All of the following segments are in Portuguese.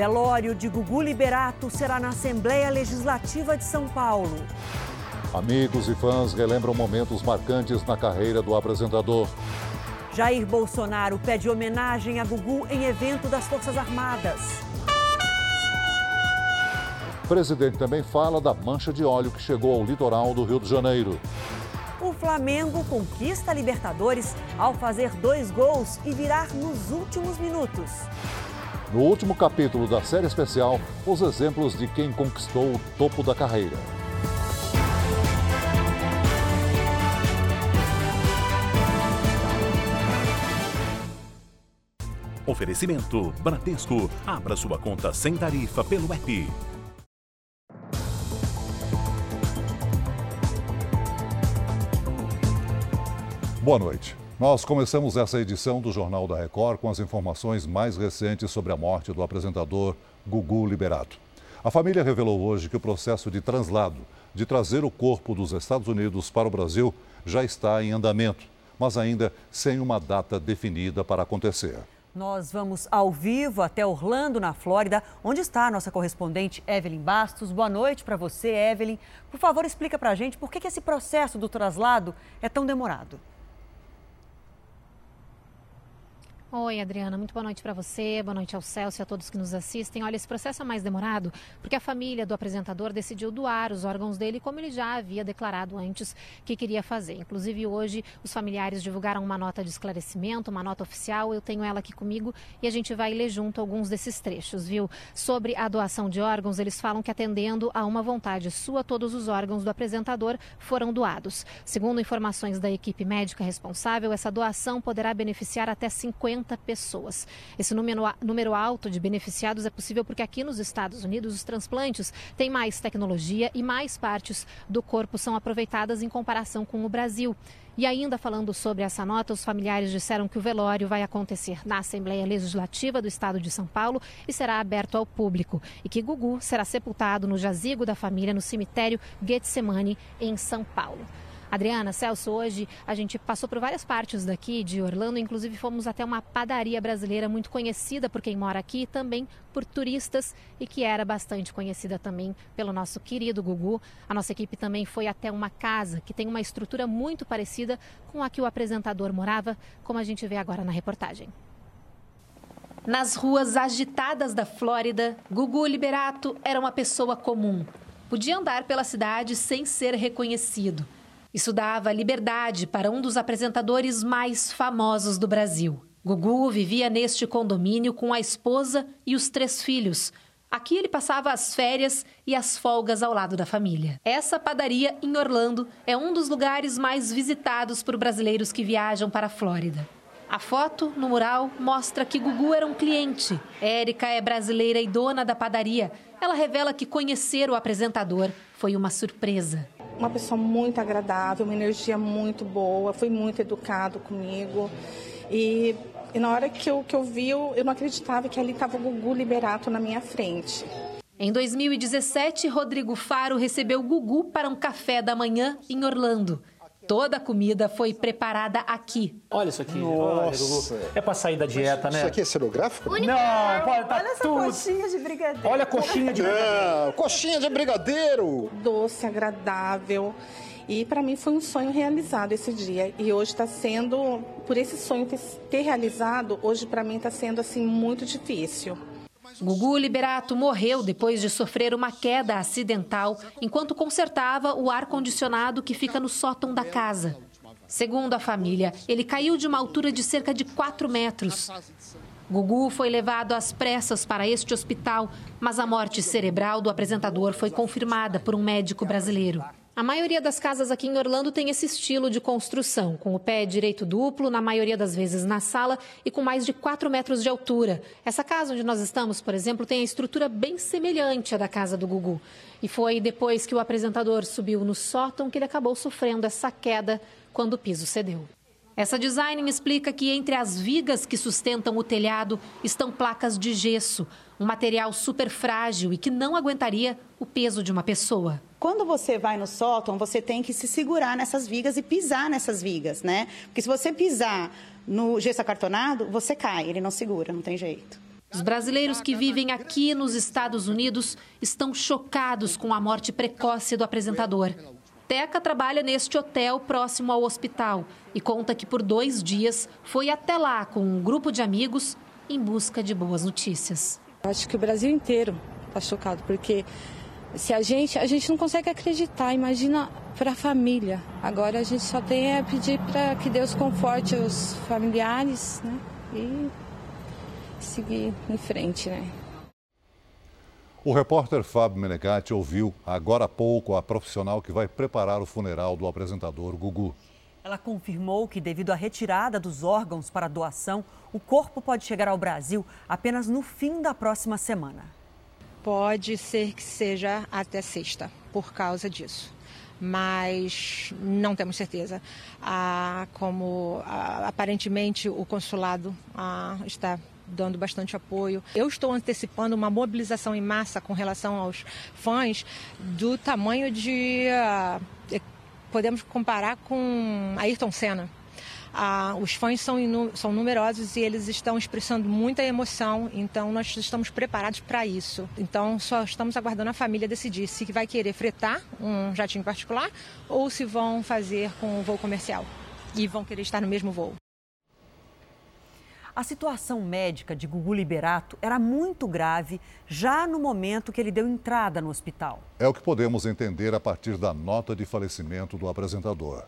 Velório de Gugu Liberato será na Assembleia Legislativa de São Paulo. Amigos e fãs relembram momentos marcantes na carreira do apresentador. Jair Bolsonaro pede homenagem a Gugu em evento das Forças Armadas. O presidente também fala da mancha de óleo que chegou ao litoral do Rio de Janeiro. O Flamengo conquista a Libertadores ao fazer dois gols e virar nos últimos minutos. No último capítulo da série especial, os exemplos de quem conquistou o topo da carreira. Oferecimento Bradesco. Abra sua conta sem tarifa pelo app. Boa noite. Nós começamos essa edição do Jornal da Record com as informações mais recentes sobre a morte do apresentador Gugu Liberato. A família revelou hoje que o processo de translado, de trazer o corpo dos Estados Unidos para o Brasil, já está em andamento, mas ainda sem uma data definida para acontecer. Nós vamos ao vivo até Orlando, na Flórida, onde está a nossa correspondente Evelyn Bastos. Boa noite para você, Evelyn. Por favor, explica para a gente por que esse processo do traslado é tão demorado. Oi, Adriana, muito boa noite para você, boa noite ao Celso e a todos que nos assistem. Olha, esse processo é mais demorado porque a família do apresentador decidiu doar os órgãos dele, como ele já havia declarado antes que queria fazer. Inclusive, hoje, os familiares divulgaram uma nota de esclarecimento, uma nota oficial. Eu tenho ela aqui comigo e a gente vai ler junto alguns desses trechos, viu? Sobre a doação de órgãos, eles falam que, atendendo a uma vontade sua, todos os órgãos do apresentador foram doados. Segundo informações da equipe médica responsável, essa doação poderá beneficiar até 50 pessoas. Esse número, número alto de beneficiados é possível porque aqui nos Estados Unidos os transplantes têm mais tecnologia e mais partes do corpo são aproveitadas em comparação com o Brasil. E ainda falando sobre essa nota, os familiares disseram que o velório vai acontecer na Assembleia Legislativa do Estado de São Paulo e será aberto ao público. E que Gugu será sepultado no jazigo da família no cemitério Getsemane, em São Paulo. Adriana, Celso, hoje a gente passou por várias partes daqui de Orlando, inclusive fomos até uma padaria brasileira muito conhecida por quem mora aqui, também por turistas e que era bastante conhecida também pelo nosso querido Gugu. A nossa equipe também foi até uma casa que tem uma estrutura muito parecida com a que o apresentador morava, como a gente vê agora na reportagem. Nas ruas agitadas da Flórida, Gugu Liberato era uma pessoa comum. Podia andar pela cidade sem ser reconhecido. Isso dava liberdade para um dos apresentadores mais famosos do Brasil. Gugu vivia neste condomínio com a esposa e os três filhos. Aqui ele passava as férias e as folgas ao lado da família. Essa padaria em Orlando é um dos lugares mais visitados por brasileiros que viajam para a Flórida. A foto no mural mostra que Gugu era um cliente. Érica é brasileira e dona da padaria. Ela revela que conhecer o apresentador foi uma surpresa uma pessoa muito agradável, uma energia muito boa, foi muito educado comigo. E, e na hora que eu, que eu vi, eu, não acreditava que ali estava o Gugu Liberato na minha frente. Em 2017, Rodrigo Faro recebeu Gugu para um café da manhã em Orlando. Toda a comida foi preparada aqui. Olha isso aqui. Nossa. Olha, é para sair da dieta, Mas né? Isso aqui é cenográfico? Não, pode tá Olha essa tudo. coxinha de brigadeiro. Olha a coxinha de Não, coxinha de brigadeiro. Doce, agradável. E para mim foi um sonho realizado esse dia. E hoje está sendo, por esse sonho ter, ter realizado, hoje para mim está sendo assim muito difícil. Gugu Liberato morreu depois de sofrer uma queda acidental enquanto consertava o ar-condicionado que fica no sótão da casa. Segundo a família, ele caiu de uma altura de cerca de 4 metros. Gugu foi levado às pressas para este hospital, mas a morte cerebral do apresentador foi confirmada por um médico brasileiro. A maioria das casas aqui em Orlando tem esse estilo de construção, com o pé direito duplo, na maioria das vezes na sala e com mais de 4 metros de altura. Essa casa onde nós estamos, por exemplo, tem a estrutura bem semelhante à da casa do Gugu. E foi depois que o apresentador subiu no sótão que ele acabou sofrendo essa queda quando o piso cedeu. Essa design explica que entre as vigas que sustentam o telhado estão placas de gesso, um material super frágil e que não aguentaria o peso de uma pessoa. Quando você vai no sótão, você tem que se segurar nessas vigas e pisar nessas vigas, né? Porque se você pisar no gesso acartonado, você cai, ele não segura, não tem jeito. Os brasileiros que vivem aqui nos Estados Unidos estão chocados com a morte precoce do apresentador. Teca trabalha neste hotel próximo ao hospital e conta que por dois dias foi até lá com um grupo de amigos em busca de boas notícias. Acho que o Brasil inteiro está chocado, porque se a gente, a gente não consegue acreditar, imagina para a família. Agora a gente só tem a pedir para que Deus conforte os familiares né? e seguir em frente, né? O repórter Fábio Menegatti ouviu agora há pouco a profissional que vai preparar o funeral do apresentador Gugu. Ela confirmou que, devido à retirada dos órgãos para doação, o corpo pode chegar ao Brasil apenas no fim da próxima semana. Pode ser que seja até sexta, por causa disso. Mas não temos certeza. Ah, como ah, aparentemente o consulado ah, está dando bastante apoio. Eu estou antecipando uma mobilização em massa com relação aos fãs do tamanho de. Uh, podemos comparar com Ayrton Senna. Ah, os fãs são, são numerosos e eles estão expressando muita emoção, então nós estamos preparados para isso. Então só estamos aguardando a família decidir se vai querer fretar um jatinho particular ou se vão fazer com o voo comercial e vão querer estar no mesmo voo. A situação médica de Gugu Liberato era muito grave já no momento que ele deu entrada no hospital. É o que podemos entender a partir da nota de falecimento do apresentador.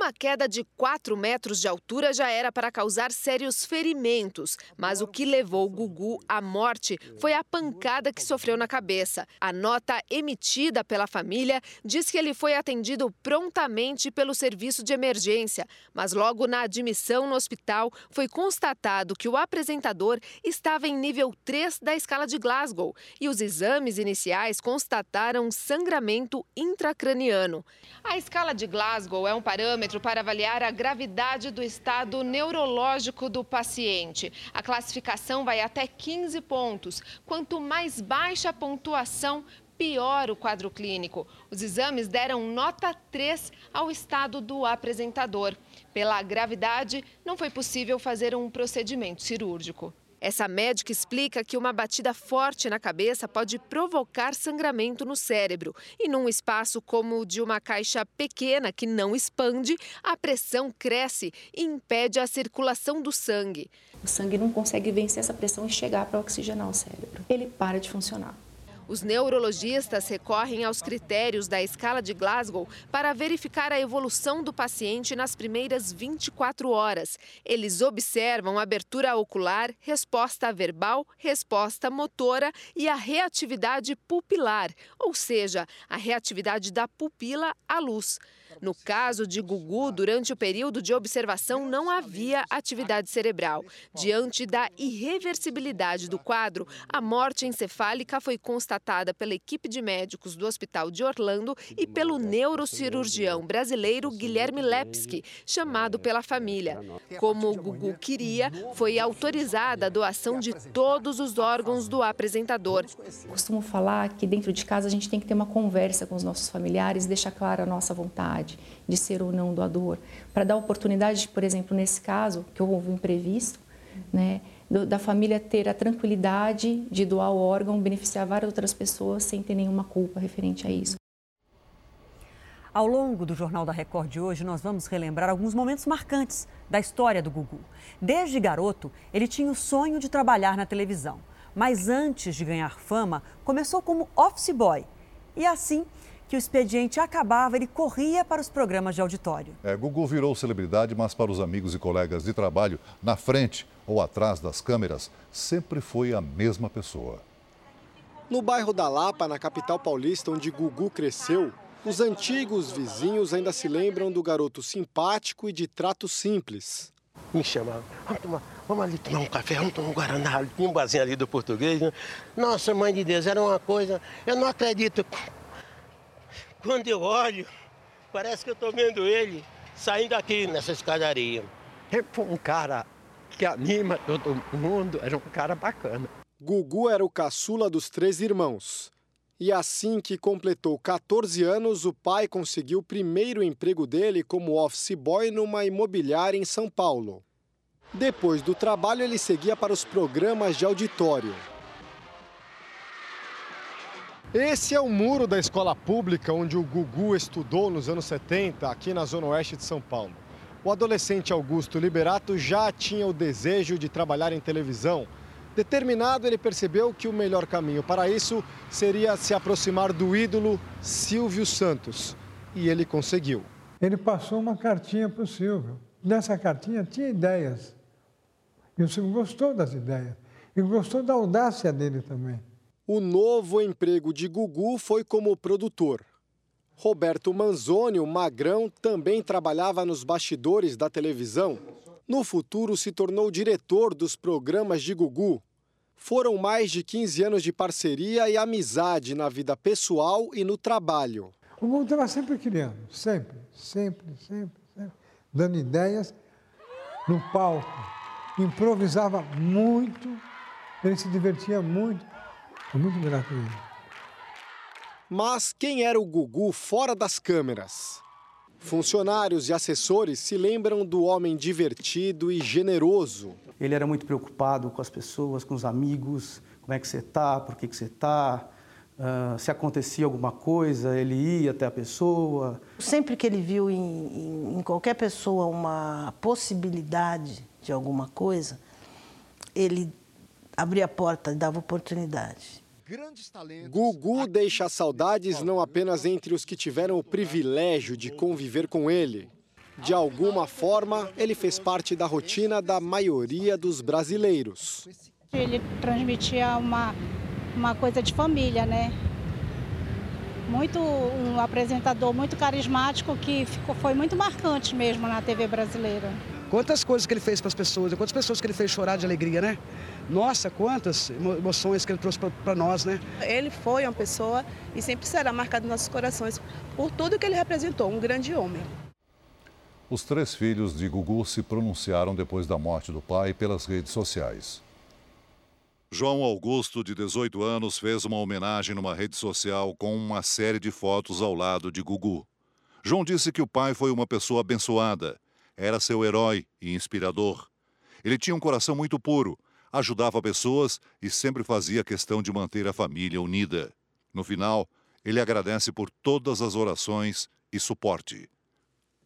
Uma queda de 4 metros de altura já era para causar sérios ferimentos, mas o que levou Gugu à morte foi a pancada que sofreu na cabeça. A nota emitida pela família diz que ele foi atendido prontamente pelo serviço de emergência, mas logo na admissão no hospital foi constatado que o apresentador estava em nível 3 da escala de Glasgow e os exames iniciais constataram sangramento intracraniano. A escala de Glasgow é um parâmetro para avaliar a gravidade do estado neurológico do paciente. A classificação vai até 15 pontos. Quanto mais baixa a pontuação, pior o quadro clínico. Os exames deram nota 3 ao estado do apresentador. Pela gravidade, não foi possível fazer um procedimento cirúrgico. Essa médica explica que uma batida forte na cabeça pode provocar sangramento no cérebro. E num espaço como o de uma caixa pequena que não expande, a pressão cresce e impede a circulação do sangue. O sangue não consegue vencer essa pressão e chegar para oxigenar o cérebro. Ele para de funcionar. Os neurologistas recorrem aos critérios da escala de Glasgow para verificar a evolução do paciente nas primeiras 24 horas. Eles observam abertura ocular, resposta verbal, resposta motora e a reatividade pupilar, ou seja, a reatividade da pupila à luz. No caso de Gugu, durante o período de observação não havia atividade cerebral. Diante da irreversibilidade do quadro, a morte encefálica foi constatada pela equipe de médicos do Hospital de Orlando e pelo neurocirurgião brasileiro Guilherme Lepski, chamado pela família. Como Gugu queria, foi autorizada a doação de todos os órgãos do apresentador. Costumo falar que dentro de casa a gente tem que ter uma conversa com os nossos familiares e deixar clara a nossa vontade vontade de ser ou não doador, para dar oportunidade, por exemplo, nesse caso, que houve um imprevisto, né, da família ter a tranquilidade de doar o órgão, beneficiar várias outras pessoas sem ter nenhuma culpa referente a isso. Ao longo do Jornal da Record de hoje, nós vamos relembrar alguns momentos marcantes da história do Gugu. Desde garoto, ele tinha o sonho de trabalhar na televisão. Mas antes de ganhar fama, começou como office boy. E assim, que o expediente acabava, ele corria para os programas de auditório. É, Gugu virou celebridade, mas para os amigos e colegas de trabalho, na frente ou atrás das câmeras, sempre foi a mesma pessoa. No bairro da Lapa, na capital paulista, onde Gugu cresceu, os antigos vizinhos ainda se lembram do garoto simpático e de trato simples. Me chamava, vamos, tomar, vamos ali tomar um café, vamos tomar um Guaraná, tinha um barzinho ali do português. Né? Nossa, mãe de Deus, era uma coisa, eu não acredito. Quando eu olho, parece que eu estou vendo ele saindo aqui nessa escadaria. Ele foi um cara que anima todo mundo, era um cara bacana. Gugu era o caçula dos três irmãos. E assim que completou 14 anos, o pai conseguiu o primeiro emprego dele como office boy numa imobiliária em São Paulo. Depois do trabalho, ele seguia para os programas de auditório. Esse é o muro da escola pública onde o Gugu estudou nos anos 70, aqui na zona oeste de São Paulo. O adolescente Augusto Liberato já tinha o desejo de trabalhar em televisão. Determinado, ele percebeu que o melhor caminho para isso seria se aproximar do ídolo Silvio Santos. E ele conseguiu. Ele passou uma cartinha para o Silvio. Nessa cartinha tinha ideias. E o Silvio gostou das ideias. E gostou da audácia dele também. O novo emprego de Gugu foi como produtor. Roberto Manzoni, o magrão, também trabalhava nos bastidores da televisão. No futuro, se tornou diretor dos programas de Gugu. Foram mais de 15 anos de parceria e amizade na vida pessoal e no trabalho. O Gugu estava sempre criando, sempre, sempre, sempre, sempre, dando ideias no palco. Improvisava muito, ele se divertia muito. É muito grato a ele. Mas quem era o Gugu fora das câmeras? Funcionários e assessores se lembram do homem divertido e generoso. Ele era muito preocupado com as pessoas, com os amigos, como é que você está, por que, que você está, uh, se acontecia alguma coisa, ele ia até a pessoa. Sempre que ele viu em, em, em qualquer pessoa uma possibilidade de alguma coisa, ele abria a porta e dava oportunidade. Gugu deixa saudades não apenas entre os que tiveram o privilégio de conviver com ele. De alguma forma, ele fez parte da rotina da maioria dos brasileiros. Ele transmitia uma, uma coisa de família, né? Muito um apresentador muito carismático que ficou, foi muito marcante mesmo na TV brasileira. Quantas coisas que ele fez para as pessoas, quantas pessoas que ele fez chorar de alegria, né? Nossa, quantas emoções que ele trouxe para nós, né? Ele foi uma pessoa e sempre será marcado nos nossos corações por tudo que ele representou, um grande homem. Os três filhos de Gugu se pronunciaram depois da morte do pai pelas redes sociais. João Augusto, de 18 anos, fez uma homenagem numa rede social com uma série de fotos ao lado de Gugu. João disse que o pai foi uma pessoa abençoada, era seu herói e inspirador. Ele tinha um coração muito puro, ajudava pessoas e sempre fazia questão de manter a família unida. No final, ele agradece por todas as orações e suporte.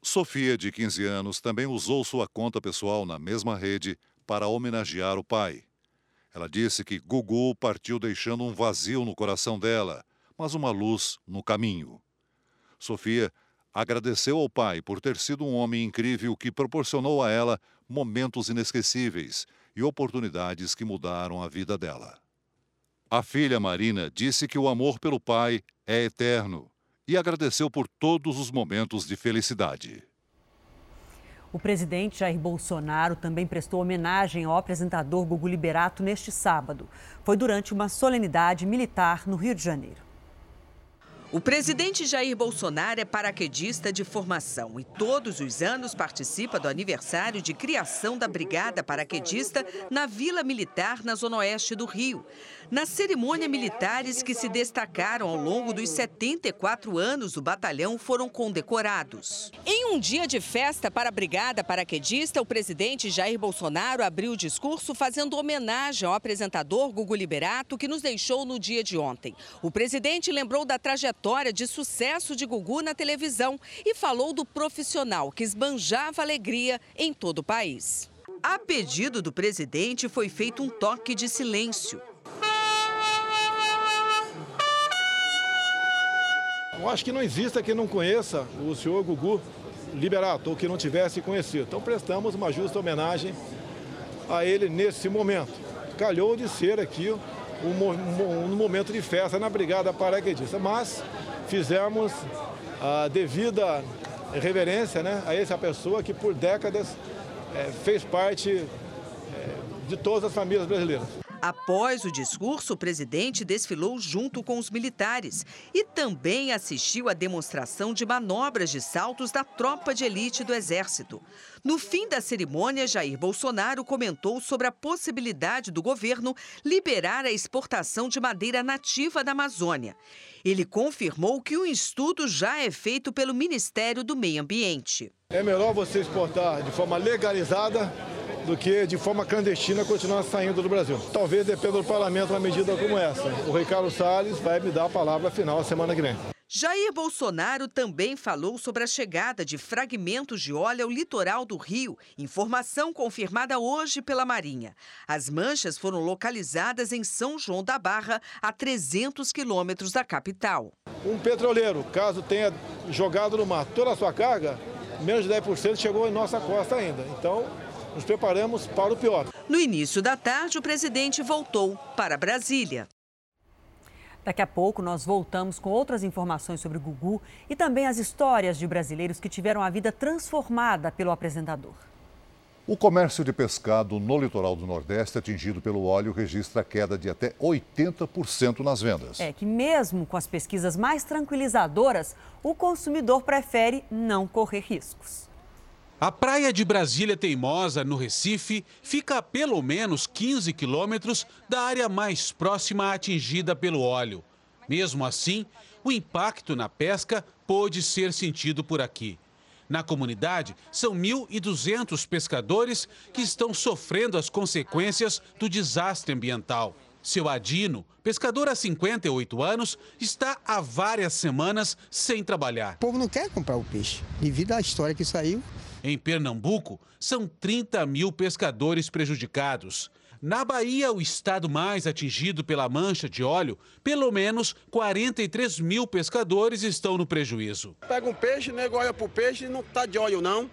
Sofia, de 15 anos, também usou sua conta pessoal na mesma rede para homenagear o pai. Ela disse que Gugu partiu deixando um vazio no coração dela, mas uma luz no caminho. Sofia agradeceu ao pai por ter sido um homem incrível que proporcionou a ela momentos inesquecíveis e oportunidades que mudaram a vida dela. A filha Marina disse que o amor pelo pai é eterno e agradeceu por todos os momentos de felicidade. O presidente Jair Bolsonaro também prestou homenagem ao apresentador Gugu Liberato neste sábado. Foi durante uma solenidade militar no Rio de Janeiro. O presidente Jair Bolsonaro é paraquedista de formação e todos os anos participa do aniversário de criação da Brigada Paraquedista na Vila Militar, na Zona Oeste do Rio. Na cerimônia, militares que se destacaram ao longo dos 74 anos do batalhão foram condecorados. Em um dia de festa para a Brigada Paraquedista, o presidente Jair Bolsonaro abriu o discurso fazendo homenagem ao apresentador Gugu Liberato, que nos deixou no dia de ontem. O presidente lembrou da trajetória de sucesso de Gugu na televisão e falou do profissional que esbanjava alegria em todo o país. A pedido do presidente, foi feito um toque de silêncio. Eu acho que não exista quem não conheça o senhor Gugu Liberato, ou que não tivesse conhecido. Então prestamos uma justa homenagem a ele nesse momento. Calhou de ser aqui um, um, momento de festa na Brigada Paraquedista, mas fizemos a devida reverência né, a essa pessoa que por décadas é, fez parte é, de todas as famílias brasileiras. Após o discurso, o presidente desfilou junto com os militares e também assistiu à demonstração de manobras de saltos da tropa de elite do Exército. No fim da cerimônia, Jair Bolsonaro comentou sobre a possibilidade do governo liberar a exportação de madeira nativa da Amazônia. Ele confirmou que o estudo já é feito pelo Ministério do Meio Ambiente. É melhor você exportar de forma legalizada do que de forma clandestina continuar saindo do Brasil. Talvez dependa do parlamento uma medida como essa. O Ricardo Salles vai me dar a palavra final a semana que vem. Jair Bolsonaro também falou sobre a chegada de fragmentos de óleo ao litoral do Rio, informação confirmada hoje pela Marinha. As manchas foram localizadas em São João da Barra, a 300 quilômetros da capital. Um petroleiro, caso tenha jogado no mar toda a sua carga, menos de 10% chegou em nossa costa ainda. Então, nos preparamos para o pior. No início da tarde, o presidente voltou para Brasília. Daqui a pouco nós voltamos com outras informações sobre o Gugu e também as histórias de brasileiros que tiveram a vida transformada pelo apresentador. O comércio de pescado no litoral do Nordeste, atingido pelo óleo, registra queda de até 80% nas vendas. É que, mesmo com as pesquisas mais tranquilizadoras, o consumidor prefere não correr riscos. A praia de Brasília Teimosa, no Recife, fica a pelo menos 15 quilômetros da área mais próxima atingida pelo óleo. Mesmo assim, o impacto na pesca pôde ser sentido por aqui. Na comunidade, são 1.200 pescadores que estão sofrendo as consequências do desastre ambiental. Seu Adino, pescador há 58 anos, está há várias semanas sem trabalhar. O povo não quer comprar o peixe. Devido à história que saiu, em Pernambuco, são 30 mil pescadores prejudicados. Na Bahia, o estado mais atingido pela mancha de óleo, pelo menos 43 mil pescadores estão no prejuízo. Pega um peixe, nego olha pro peixe e não tá de óleo não.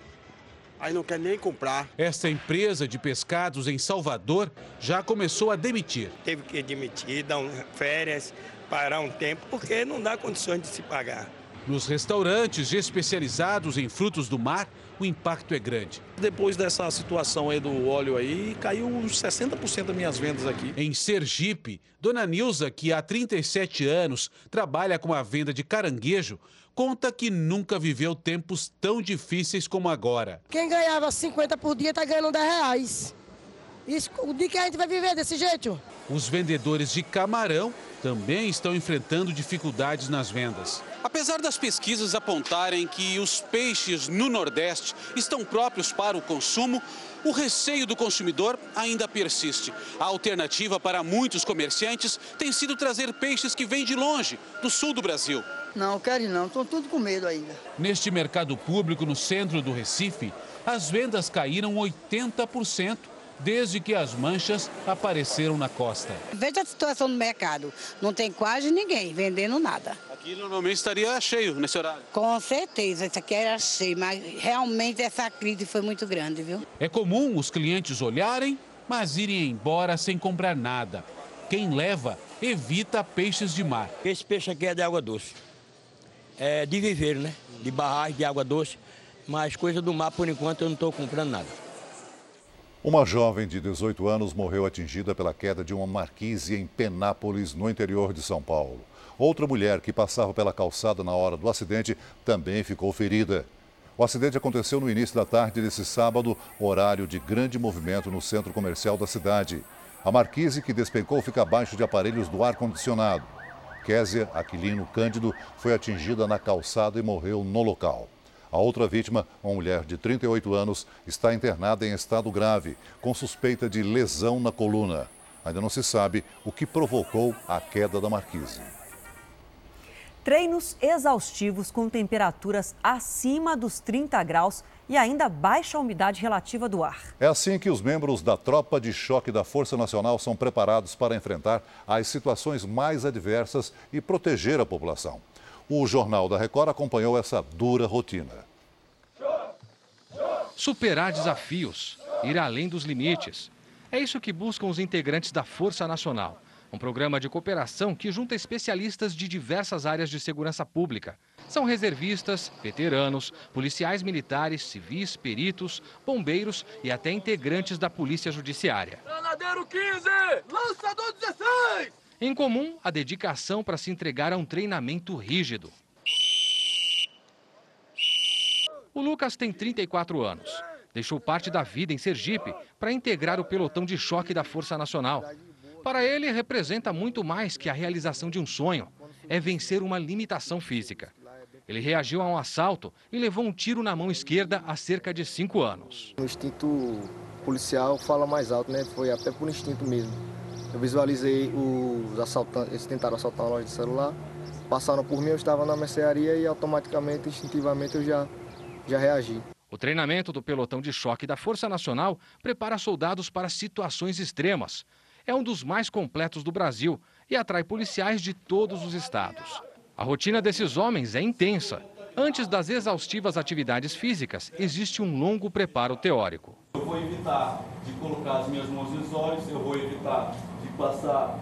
Aí não quer nem comprar. Esta empresa de pescados em Salvador já começou a demitir. Teve que demitir, dar férias, parar um tempo, porque não dá condições de se pagar. Nos restaurantes especializados em frutos do mar, o impacto é grande. Depois dessa situação aí do óleo aí, caiu uns 60% das minhas vendas aqui. Em Sergipe, Dona Nilza, que há 37 anos trabalha com a venda de caranguejo, conta que nunca viveu tempos tão difíceis como agora. Quem ganhava 50 por dia está ganhando 10 reais. Isso, o dia que a gente vai viver desse jeito? Os vendedores de camarão também estão enfrentando dificuldades nas vendas. Apesar das pesquisas apontarem que os peixes no Nordeste estão próprios para o consumo, o receio do consumidor ainda persiste. A alternativa para muitos comerciantes tem sido trazer peixes que vêm de longe, do sul do Brasil. Não, quero não, estão tudo com medo ainda. Neste mercado público no centro do Recife, as vendas caíram 80% desde que as manchas apareceram na costa. Veja a situação do mercado. Não tem quase ninguém vendendo nada. Aqui normalmente estaria cheio nesse horário. Com certeza, isso aqui era cheio, mas realmente essa crise foi muito grande, viu? É comum os clientes olharem, mas irem embora sem comprar nada. Quem leva evita peixes de mar. Esse peixe aqui é de água doce. É de viveiro, né? De barragem, de água doce. Mas coisa do mar, por enquanto, eu não estou comprando nada. Uma jovem de 18 anos morreu atingida pela queda de uma marquise em Penápolis, no interior de São Paulo. Outra mulher que passava pela calçada na hora do acidente também ficou ferida. O acidente aconteceu no início da tarde desse sábado, horário de grande movimento no centro comercial da cidade. A marquise que despencou fica abaixo de aparelhos do ar-condicionado. Késia Aquilino Cândido foi atingida na calçada e morreu no local. A outra vítima, uma mulher de 38 anos, está internada em estado grave, com suspeita de lesão na coluna. Ainda não se sabe o que provocou a queda da marquise. Treinos exaustivos com temperaturas acima dos 30 graus e ainda baixa umidade relativa do ar. É assim que os membros da tropa de choque da Força Nacional são preparados para enfrentar as situações mais adversas e proteger a população. O Jornal da Record acompanhou essa dura rotina. Superar desafios, ir além dos limites. É isso que buscam os integrantes da Força Nacional. Um programa de cooperação que junta especialistas de diversas áreas de segurança pública. São reservistas, veteranos, policiais militares, civis, peritos, bombeiros e até integrantes da Polícia Judiciária. Granadeiro 15, lançador 16! Em comum, a dedicação para se entregar a um treinamento rígido. O Lucas tem 34 anos. Deixou parte da vida em Sergipe para integrar o pelotão de choque da Força Nacional. Para ele, representa muito mais que a realização de um sonho. É vencer uma limitação física. Ele reagiu a um assalto e levou um tiro na mão esquerda há cerca de cinco anos. O instinto policial fala mais alto, né? Foi até por instinto mesmo. Eu visualizei os assaltantes, eles tentaram assaltar uma loja de celular, passaram por mim, eu estava na mercearia e automaticamente, instintivamente, eu já, já reagi. O treinamento do pelotão de choque da Força Nacional prepara soldados para situações extremas. É um dos mais completos do Brasil e atrai policiais de todos os estados. A rotina desses homens é intensa. Antes das exaustivas atividades físicas, existe um longo preparo teórico. Eu vou evitar de colocar as minhas mãos nos olhos, eu vou evitar passar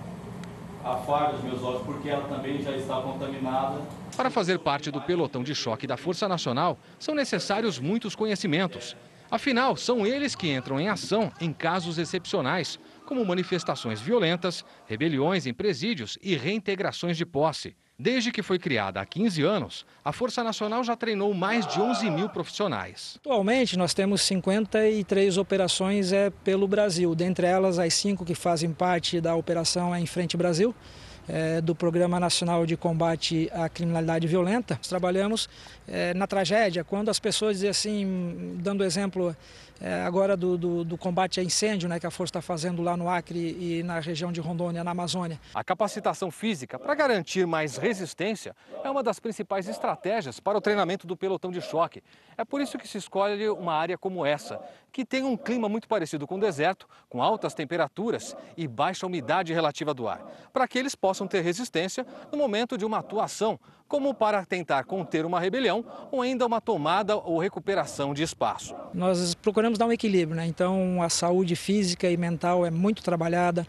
a farda dos meus olhos, porque ela também já está contaminada. Para fazer parte do pelotão de choque da Força Nacional, são necessários muitos conhecimentos. Afinal, são eles que entram em ação em casos excepcionais, como manifestações violentas, rebeliões em presídios e reintegrações de posse. Desde que foi criada há 15 anos, a Força Nacional já treinou mais de 11 mil profissionais. Atualmente, nós temos 53 operações é, pelo Brasil, dentre elas as cinco que fazem parte da operação é em Frente Brasil, é, do Programa Nacional de Combate à Criminalidade Violenta. Nós trabalhamos é, na tragédia, quando as pessoas dizem assim, dando exemplo é, agora do, do, do, combate a incêndio né, que a Força está fazendo lá no Acre e na região de Rondônia, na Amazônia. A capacitação física para garantir mais resistência é uma das principais estratégias para o treinamento do pelotão de choque. É por isso que se escolhe uma área como essa, que tem um clima muito parecido com o deserto, com altas temperaturas e baixa umidade relativa do ar, para que eles possam ter resistência no momento de uma atuação, como para tentar conter uma rebelião ou ainda uma tomada ou recuperação de espaço. Nós procuramos dar um equilíbrio, né? então a saúde física e mental é muito trabalhada.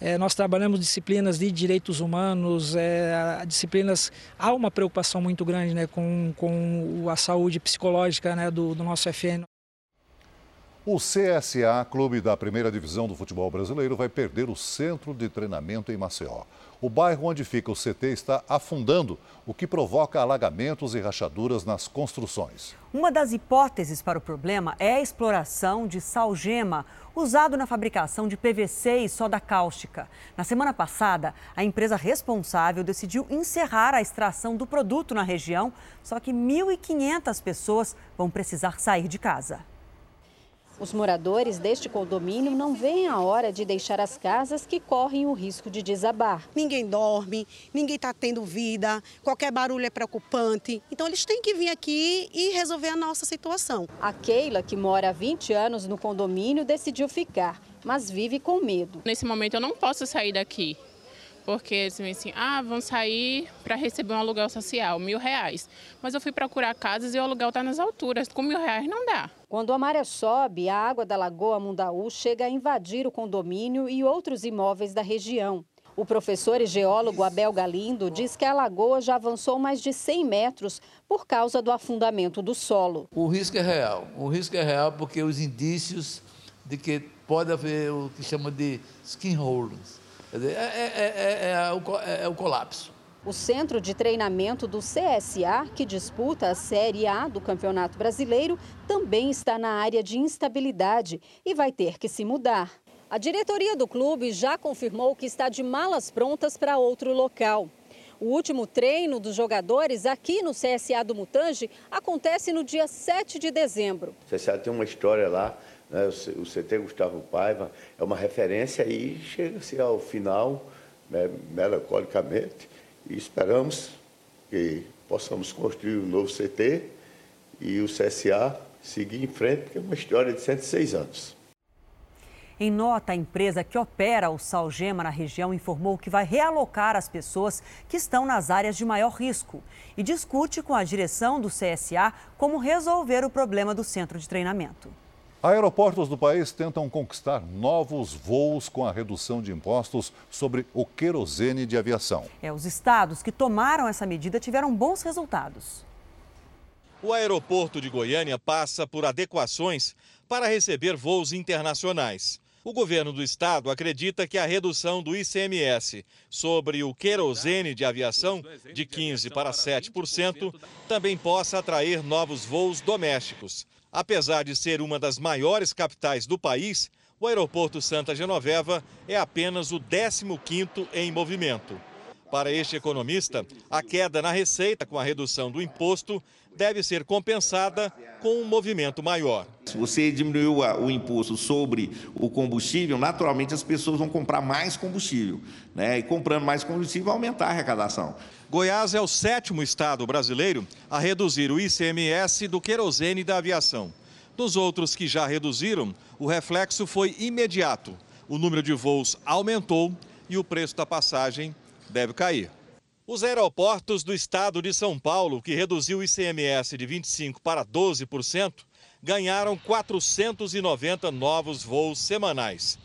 É, nós trabalhamos disciplinas de direitos humanos, é, disciplinas. Há uma preocupação muito grande né, com, com a saúde psicológica né, do, do nosso FN. O CSA, clube da primeira divisão do futebol brasileiro, vai perder o centro de treinamento em Maceió. O bairro onde fica o CT está afundando, o que provoca alagamentos e rachaduras nas construções. Uma das hipóteses para o problema é a exploração de salgema, usado na fabricação de PVC e soda cáustica. Na semana passada, a empresa responsável decidiu encerrar a extração do produto na região, só que 1.500 pessoas vão precisar sair de casa. Os moradores deste condomínio não veem a hora de deixar as casas que correm o risco de desabar. Ninguém dorme, ninguém está tendo vida, qualquer barulho é preocupante. Então eles têm que vir aqui e resolver a nossa situação. A Keila, que mora há 20 anos no condomínio, decidiu ficar, mas vive com medo. Nesse momento eu não posso sair daqui porque assim, assim ah, vão sair para receber um aluguel social, mil reais. Mas eu fui procurar casas e o aluguel está nas alturas, com mil reais não dá. Quando a maré sobe, a água da Lagoa Mundaú chega a invadir o condomínio e outros imóveis da região. O professor e geólogo Abel Galindo diz que a lagoa já avançou mais de 100 metros por causa do afundamento do solo. O risco é real. O risco é real porque os indícios de que pode haver o que chama de skin holes, é, é, é, o, é, o colapso. O centro de treinamento do CSA, que disputa a Série A do Campeonato Brasileiro, também está na área de instabilidade e vai ter que se mudar. A diretoria do clube já confirmou que está de malas prontas para outro local. O último treino dos jogadores aqui no CSA do Mutange acontece no dia 7 de dezembro. O CSA tem uma história lá né? O CT Gustavo Paiva é uma referência e chega-se ao final, né, melancolicamente, e esperamos que possamos construir um novo CT e o CSA seguir em frente, porque é uma história de 106 anos. Em nota, a empresa que opera o Salgema na região informou que vai realocar as pessoas que estão nas áreas de maior risco e discute com a direção do CSA como resolver o problema do centro de treinamento. Aeroportos do país tentam conquistar novos voos com a redução de impostos sobre o querosene de aviação. É, os estados que tomaram essa medida tiveram bons resultados. O aeroporto de Goiânia passa por adequações para receber voos internacionais. O governo do estado acredita que a redução do ICMS sobre o querosene de aviação de 15% para 7% também possa atrair novos voos domésticos. Apesar de ser uma das maiores capitais do país, o aeroporto Santa Genoveva é apenas o 15º em movimento. Para este economista, a queda na receita com a redução do imposto deve ser compensada com um movimento maior. Se você diminuiu o imposto sobre o combustível, naturalmente as pessoas vão comprar mais combustível. Né? E comprando mais combustível, aumentar a arrecadação. Goiás é o sétimo estado brasileiro a reduzir o ICMS do querosene da aviação. Dos outros que já reduziram, o reflexo foi imediato. O número de voos aumentou e o preço da passagem deve cair. Os aeroportos do estado de São Paulo, que reduziu o ICMS de 25% para 12%, ganharam 490 novos voos semanais.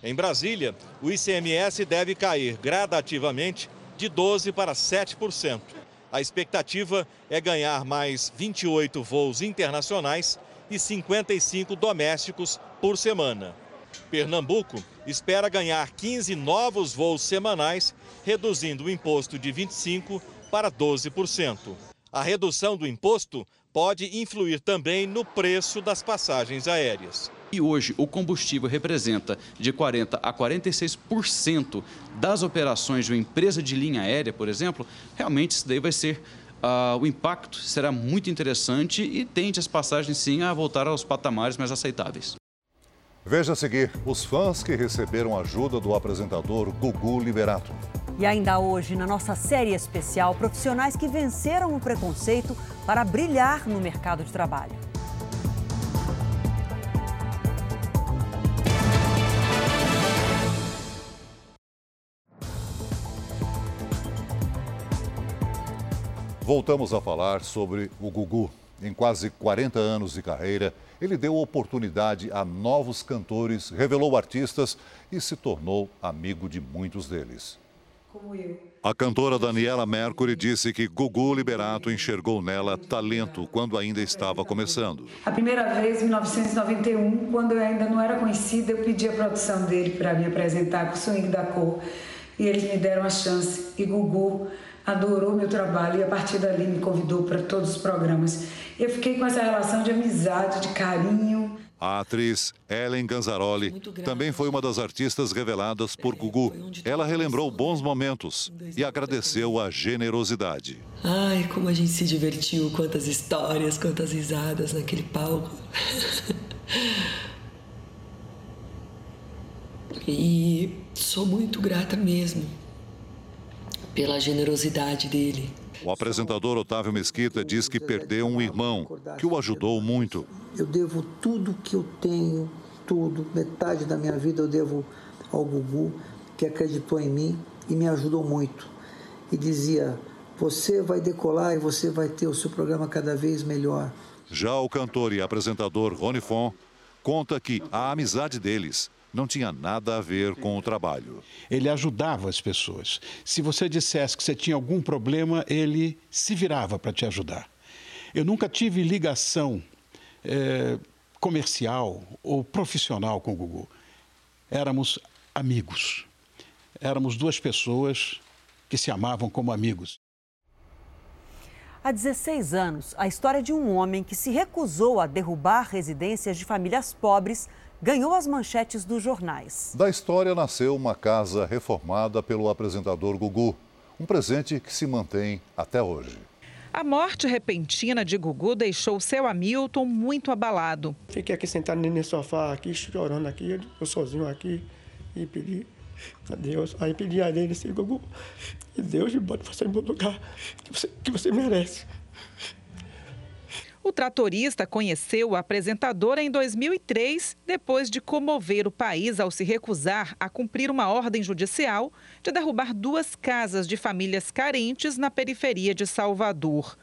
Em Brasília, o ICMS deve cair gradativamente de 12% para 7%. A expectativa é ganhar mais 28 voos internacionais e 55 domésticos por semana. Pernambuco espera ganhar 15 novos voos semanais, reduzindo o imposto de 25% para 12%. A redução do imposto pode influir também no preço das passagens aéreas. E hoje o combustível representa de 40% a 46% das operações de uma empresa de linha aérea, por exemplo, realmente isso daí vai ser. Uh, o impacto será muito interessante e tente as passagens sim a voltar aos patamares mais aceitáveis. Veja a seguir os fãs que receberam ajuda do apresentador Gugu Liberato. E ainda hoje, na nossa série especial, profissionais que venceram o preconceito para brilhar no mercado de trabalho. Voltamos a falar sobre o Gugu. Em quase 40 anos de carreira, ele deu oportunidade a novos cantores, revelou artistas e se tornou amigo de muitos deles. Como eu. A cantora Daniela Mercury disse que Gugu Liberato enxergou nela talento quando ainda estava começando. A primeira vez, em 1991, quando eu ainda não era conhecida, eu pedi a produção dele para me apresentar com o Swing da Cor. E eles me deram a chance. E Gugu adorou meu trabalho e a partir dali me convidou para todos os programas. Eu fiquei com essa relação de amizade, de carinho. A atriz Ellen Ganzaroli também foi uma das artistas reveladas por Gugu. Ela relembrou bons momentos e agradeceu a generosidade. Ai, como a gente se divertiu, quantas histórias, quantas risadas naquele palco. e sou muito grata mesmo pela generosidade dele. O apresentador Otávio Mesquita diz que perdeu um irmão que o ajudou muito. Eu devo tudo que eu tenho, tudo, metade da minha vida eu devo ao Gugu, que acreditou em mim e me ajudou muito. E dizia: você vai decolar e você vai ter o seu programa cada vez melhor. Já o cantor e apresentador Rony Fon conta que a amizade deles não tinha nada a ver com o trabalho. Ele ajudava as pessoas. Se você dissesse que você tinha algum problema, ele se virava para te ajudar. Eu nunca tive ligação é, comercial ou profissional com o Gugu. Éramos amigos. Éramos duas pessoas que se amavam como amigos. Há 16 anos, a história de um homem que se recusou a derrubar residências de famílias pobres ganhou as manchetes dos jornais. Da história nasceu uma casa reformada pelo apresentador Gugu, um presente que se mantém até hoje. A morte repentina de Gugu deixou seu Hamilton muito abalado. Fiquei aqui sentado no sofá, aqui chorando aqui, eu sozinho aqui, e pedi a Deus. Aí pedi a ele, disse, Gugu, e Deus me bota você em bom lugar, que você, que você merece. O tratorista conheceu o apresentador em 2003, depois de comover o país ao se recusar a cumprir uma ordem judicial de derrubar duas casas de famílias carentes na periferia de Salvador.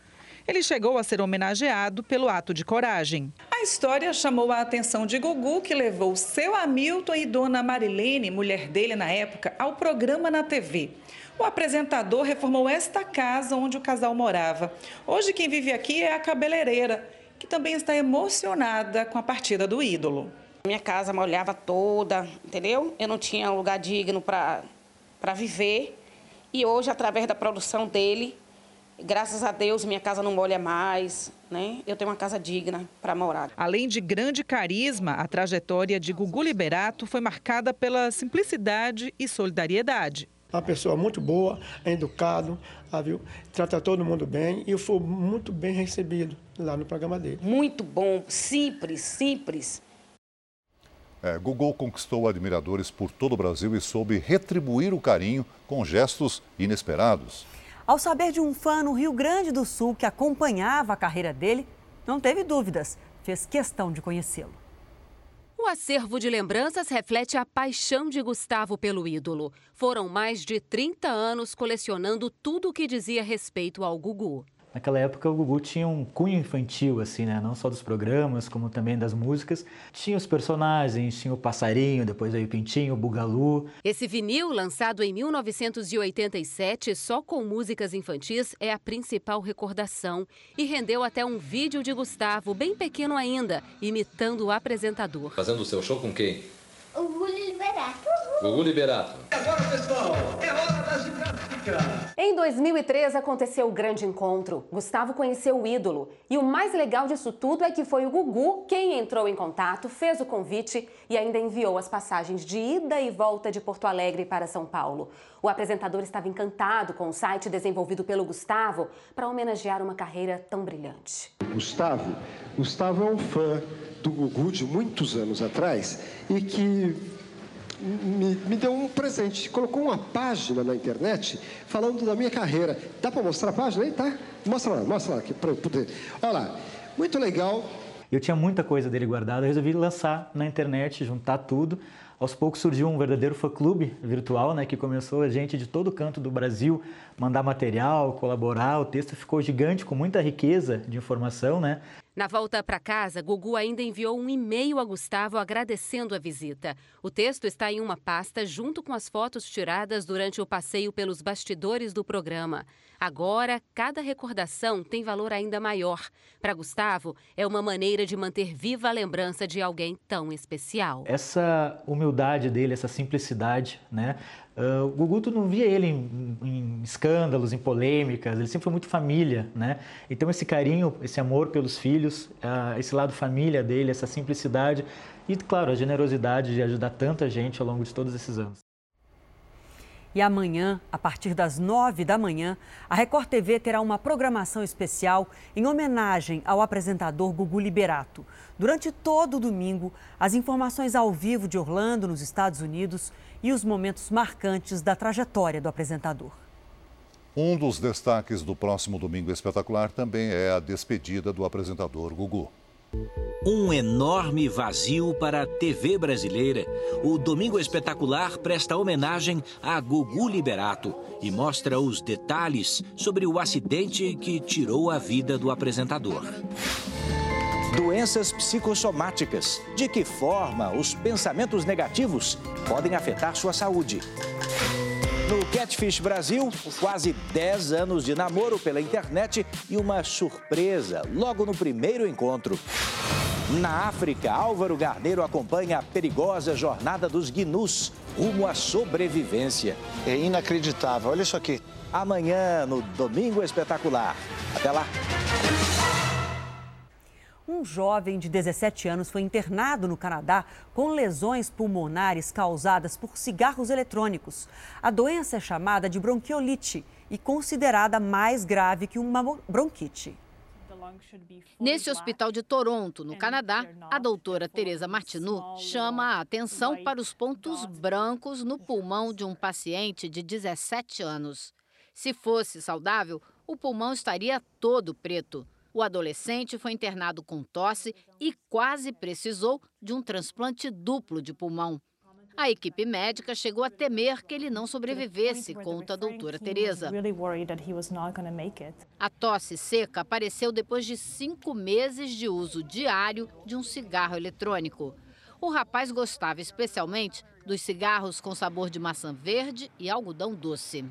Ele chegou a ser homenageado pelo ato de coragem. A história chamou a atenção de Gugu, que levou seu Hamilton e dona Marilene, mulher dele na época, ao programa na TV. O apresentador reformou esta casa onde o casal morava. Hoje quem vive aqui é a cabeleireira, que também está emocionada com a partida do ídolo. Minha casa molhava toda, entendeu? Eu não tinha lugar digno para viver. E hoje, através da produção dele, graças a Deus, minha casa não molha mais, né? Eu tenho uma casa digna para morar. Além de grande carisma, a trajetória de Gugu Liberato foi marcada pela simplicidade e solidariedade. Uma pessoa muito boa, educado, ah, viu? trata todo mundo bem e eu fui muito bem recebido lá no programa dele. Muito bom, simples, simples. É, Google conquistou admiradores por todo o Brasil e soube retribuir o carinho com gestos inesperados. Ao saber de um fã no Rio Grande do Sul que acompanhava a carreira dele, não teve dúvidas, fez questão de conhecê-lo. O acervo de lembranças reflete a paixão de Gustavo pelo ídolo. Foram mais de 30 anos colecionando tudo o que dizia respeito ao Gugu. Naquela época o Gugu tinha um cunho infantil, assim, né? Não só dos programas, como também das músicas. Tinha os personagens, tinha o Passarinho, depois veio o Pintinho, o Bugalu. Esse vinil, lançado em 1987, só com músicas infantis, é a principal recordação. E rendeu até um vídeo de Gustavo, bem pequeno ainda, imitando o apresentador. Fazendo o seu show com quem? O Gugu Liberato. Gugu Liberato. Agora, pessoal, é hora da ginástica. Em 2003 aconteceu o grande encontro. Gustavo conheceu o ídolo. E o mais legal disso tudo é que foi o Gugu quem entrou em contato, fez o convite e ainda enviou as passagens de ida e volta de Porto Alegre para São Paulo. O apresentador estava encantado com o site desenvolvido pelo Gustavo para homenagear uma carreira tão brilhante. Gustavo, Gustavo é um fã do Gugu de muitos anos atrás e que me, me, deu um presente. Colocou uma página na internet falando da minha carreira. Dá para mostrar a página aí? Tá? Mostra lá, mostra lá, para eu poder. Olha lá, muito legal. Eu tinha muita coisa dele guardada, eu resolvi lançar na internet, juntar tudo. Aos poucos surgiu um verdadeiro fã-clube virtual, né, que começou a gente de todo canto do Brasil mandar material, colaborar. O texto ficou gigante, com muita riqueza de informação, né? Na volta para casa, Gugu ainda enviou um e-mail a Gustavo agradecendo a visita. O texto está em uma pasta junto com as fotos tiradas durante o passeio pelos bastidores do programa. Agora, cada recordação tem valor ainda maior. Para Gustavo, é uma maneira de manter viva a lembrança de alguém tão especial. Essa humildade dele, essa simplicidade, né? Uh, o Gugu, tu não via ele em, em, escândalos, em polêmicas, ele sempre foi muito família, né? Então esse carinho, esse amor pelos filhos, uh, esse lado família dele, essa simplicidade e, claro, a generosidade de ajudar tanta gente ao longo de todos esses anos. E amanhã, a partir das nove da manhã, a Record TV terá uma programação especial em homenagem ao apresentador Gugu Liberato. Durante todo o domingo, as informações ao vivo de Orlando, nos Estados Unidos, e os momentos marcantes da trajetória do apresentador. Um dos destaques do próximo Domingo Espetacular também é a despedida do apresentador Gugu. Um enorme vazio para a TV brasileira. O Domingo Espetacular presta homenagem a Gugu Liberato e mostra os detalhes sobre o acidente que tirou a vida do apresentador. Doenças psicossomáticas. De que forma os pensamentos negativos podem afetar sua saúde? No Catfish Brasil, quase 10 anos de namoro pela internet e uma surpresa logo no primeiro encontro. Na África, Álvaro Garneiro acompanha a perigosa jornada dos gnus rumo à sobrevivência. É inacreditável, olha isso aqui. Amanhã, no Domingo Espetacular. Até lá. Um jovem de 17 anos foi internado no Canadá com lesões pulmonares causadas por cigarros eletrônicos. A doença é chamada de bronquiolite e considerada mais grave que uma bronquite. Nesse hospital de Toronto, no Canadá, a doutora Teresa Martinu chama a atenção para os pontos brancos no pulmão de um paciente de 17 anos. Se fosse saudável, o pulmão estaria todo preto. O adolescente foi internado com tosse e quase precisou de um transplante duplo de pulmão. A equipe médica chegou a temer que ele não sobrevivesse, conta a doutora Teresa. A tosse seca apareceu depois de cinco meses de uso diário de um cigarro eletrônico. O rapaz gostava especialmente dos cigarros com sabor de maçã verde e algodão doce.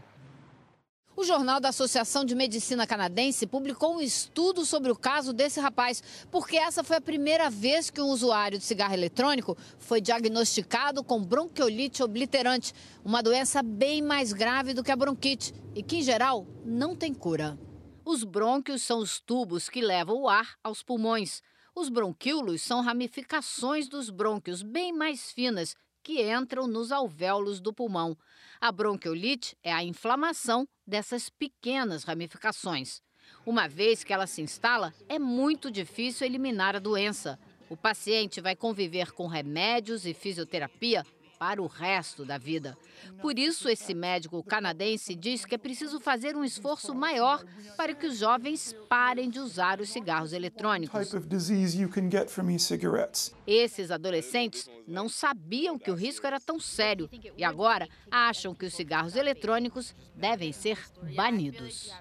O Jornal da Associação de Medicina Canadense publicou um estudo sobre o caso desse rapaz, porque essa foi a primeira vez que um usuário de cigarro eletrônico foi diagnosticado com bronquiolite obliterante, uma doença bem mais grave do que a bronquite e que, em geral, não tem cura. Os brônquios são os tubos que levam o ar aos pulmões. Os bronquíolos são ramificações dos brônquios bem mais finas que entram nos alvéolos do pulmão. A bronquiolite é a inflamação dessas pequenas ramificações. Uma vez que ela se instala, é muito difícil eliminar a doença. O paciente vai conviver com remédios e fisioterapia para o resto da vida. Por isso, esse médico canadense diz que é preciso fazer um esforço maior para que os jovens parem de usar os cigarros eletrônicos. Esses adolescentes não sabiam que o risco era tão sério e agora acham que os cigarros eletrônicos devem ser banidos.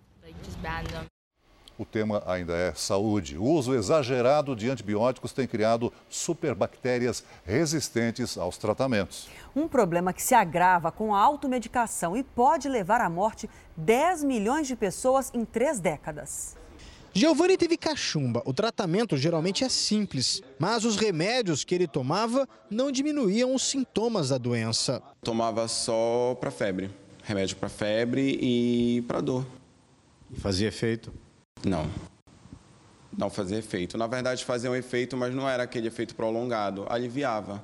O tema ainda é saúde. O uso exagerado de antibióticos tem criado superbactérias resistentes aos tratamentos. Um problema que se agrava com a automedicação e pode levar à morte 10 milhões de pessoas em três décadas. Giovanni teve cachumba. O tratamento geralmente é simples, mas os remédios que ele tomava não diminuíam os sintomas da doença. Tomava só para febre, remédio para febre e para dor. E fazia efeito? Não. Não fazia efeito. Na verdade, fazia um efeito, mas não era aquele efeito prolongado. Aliviava.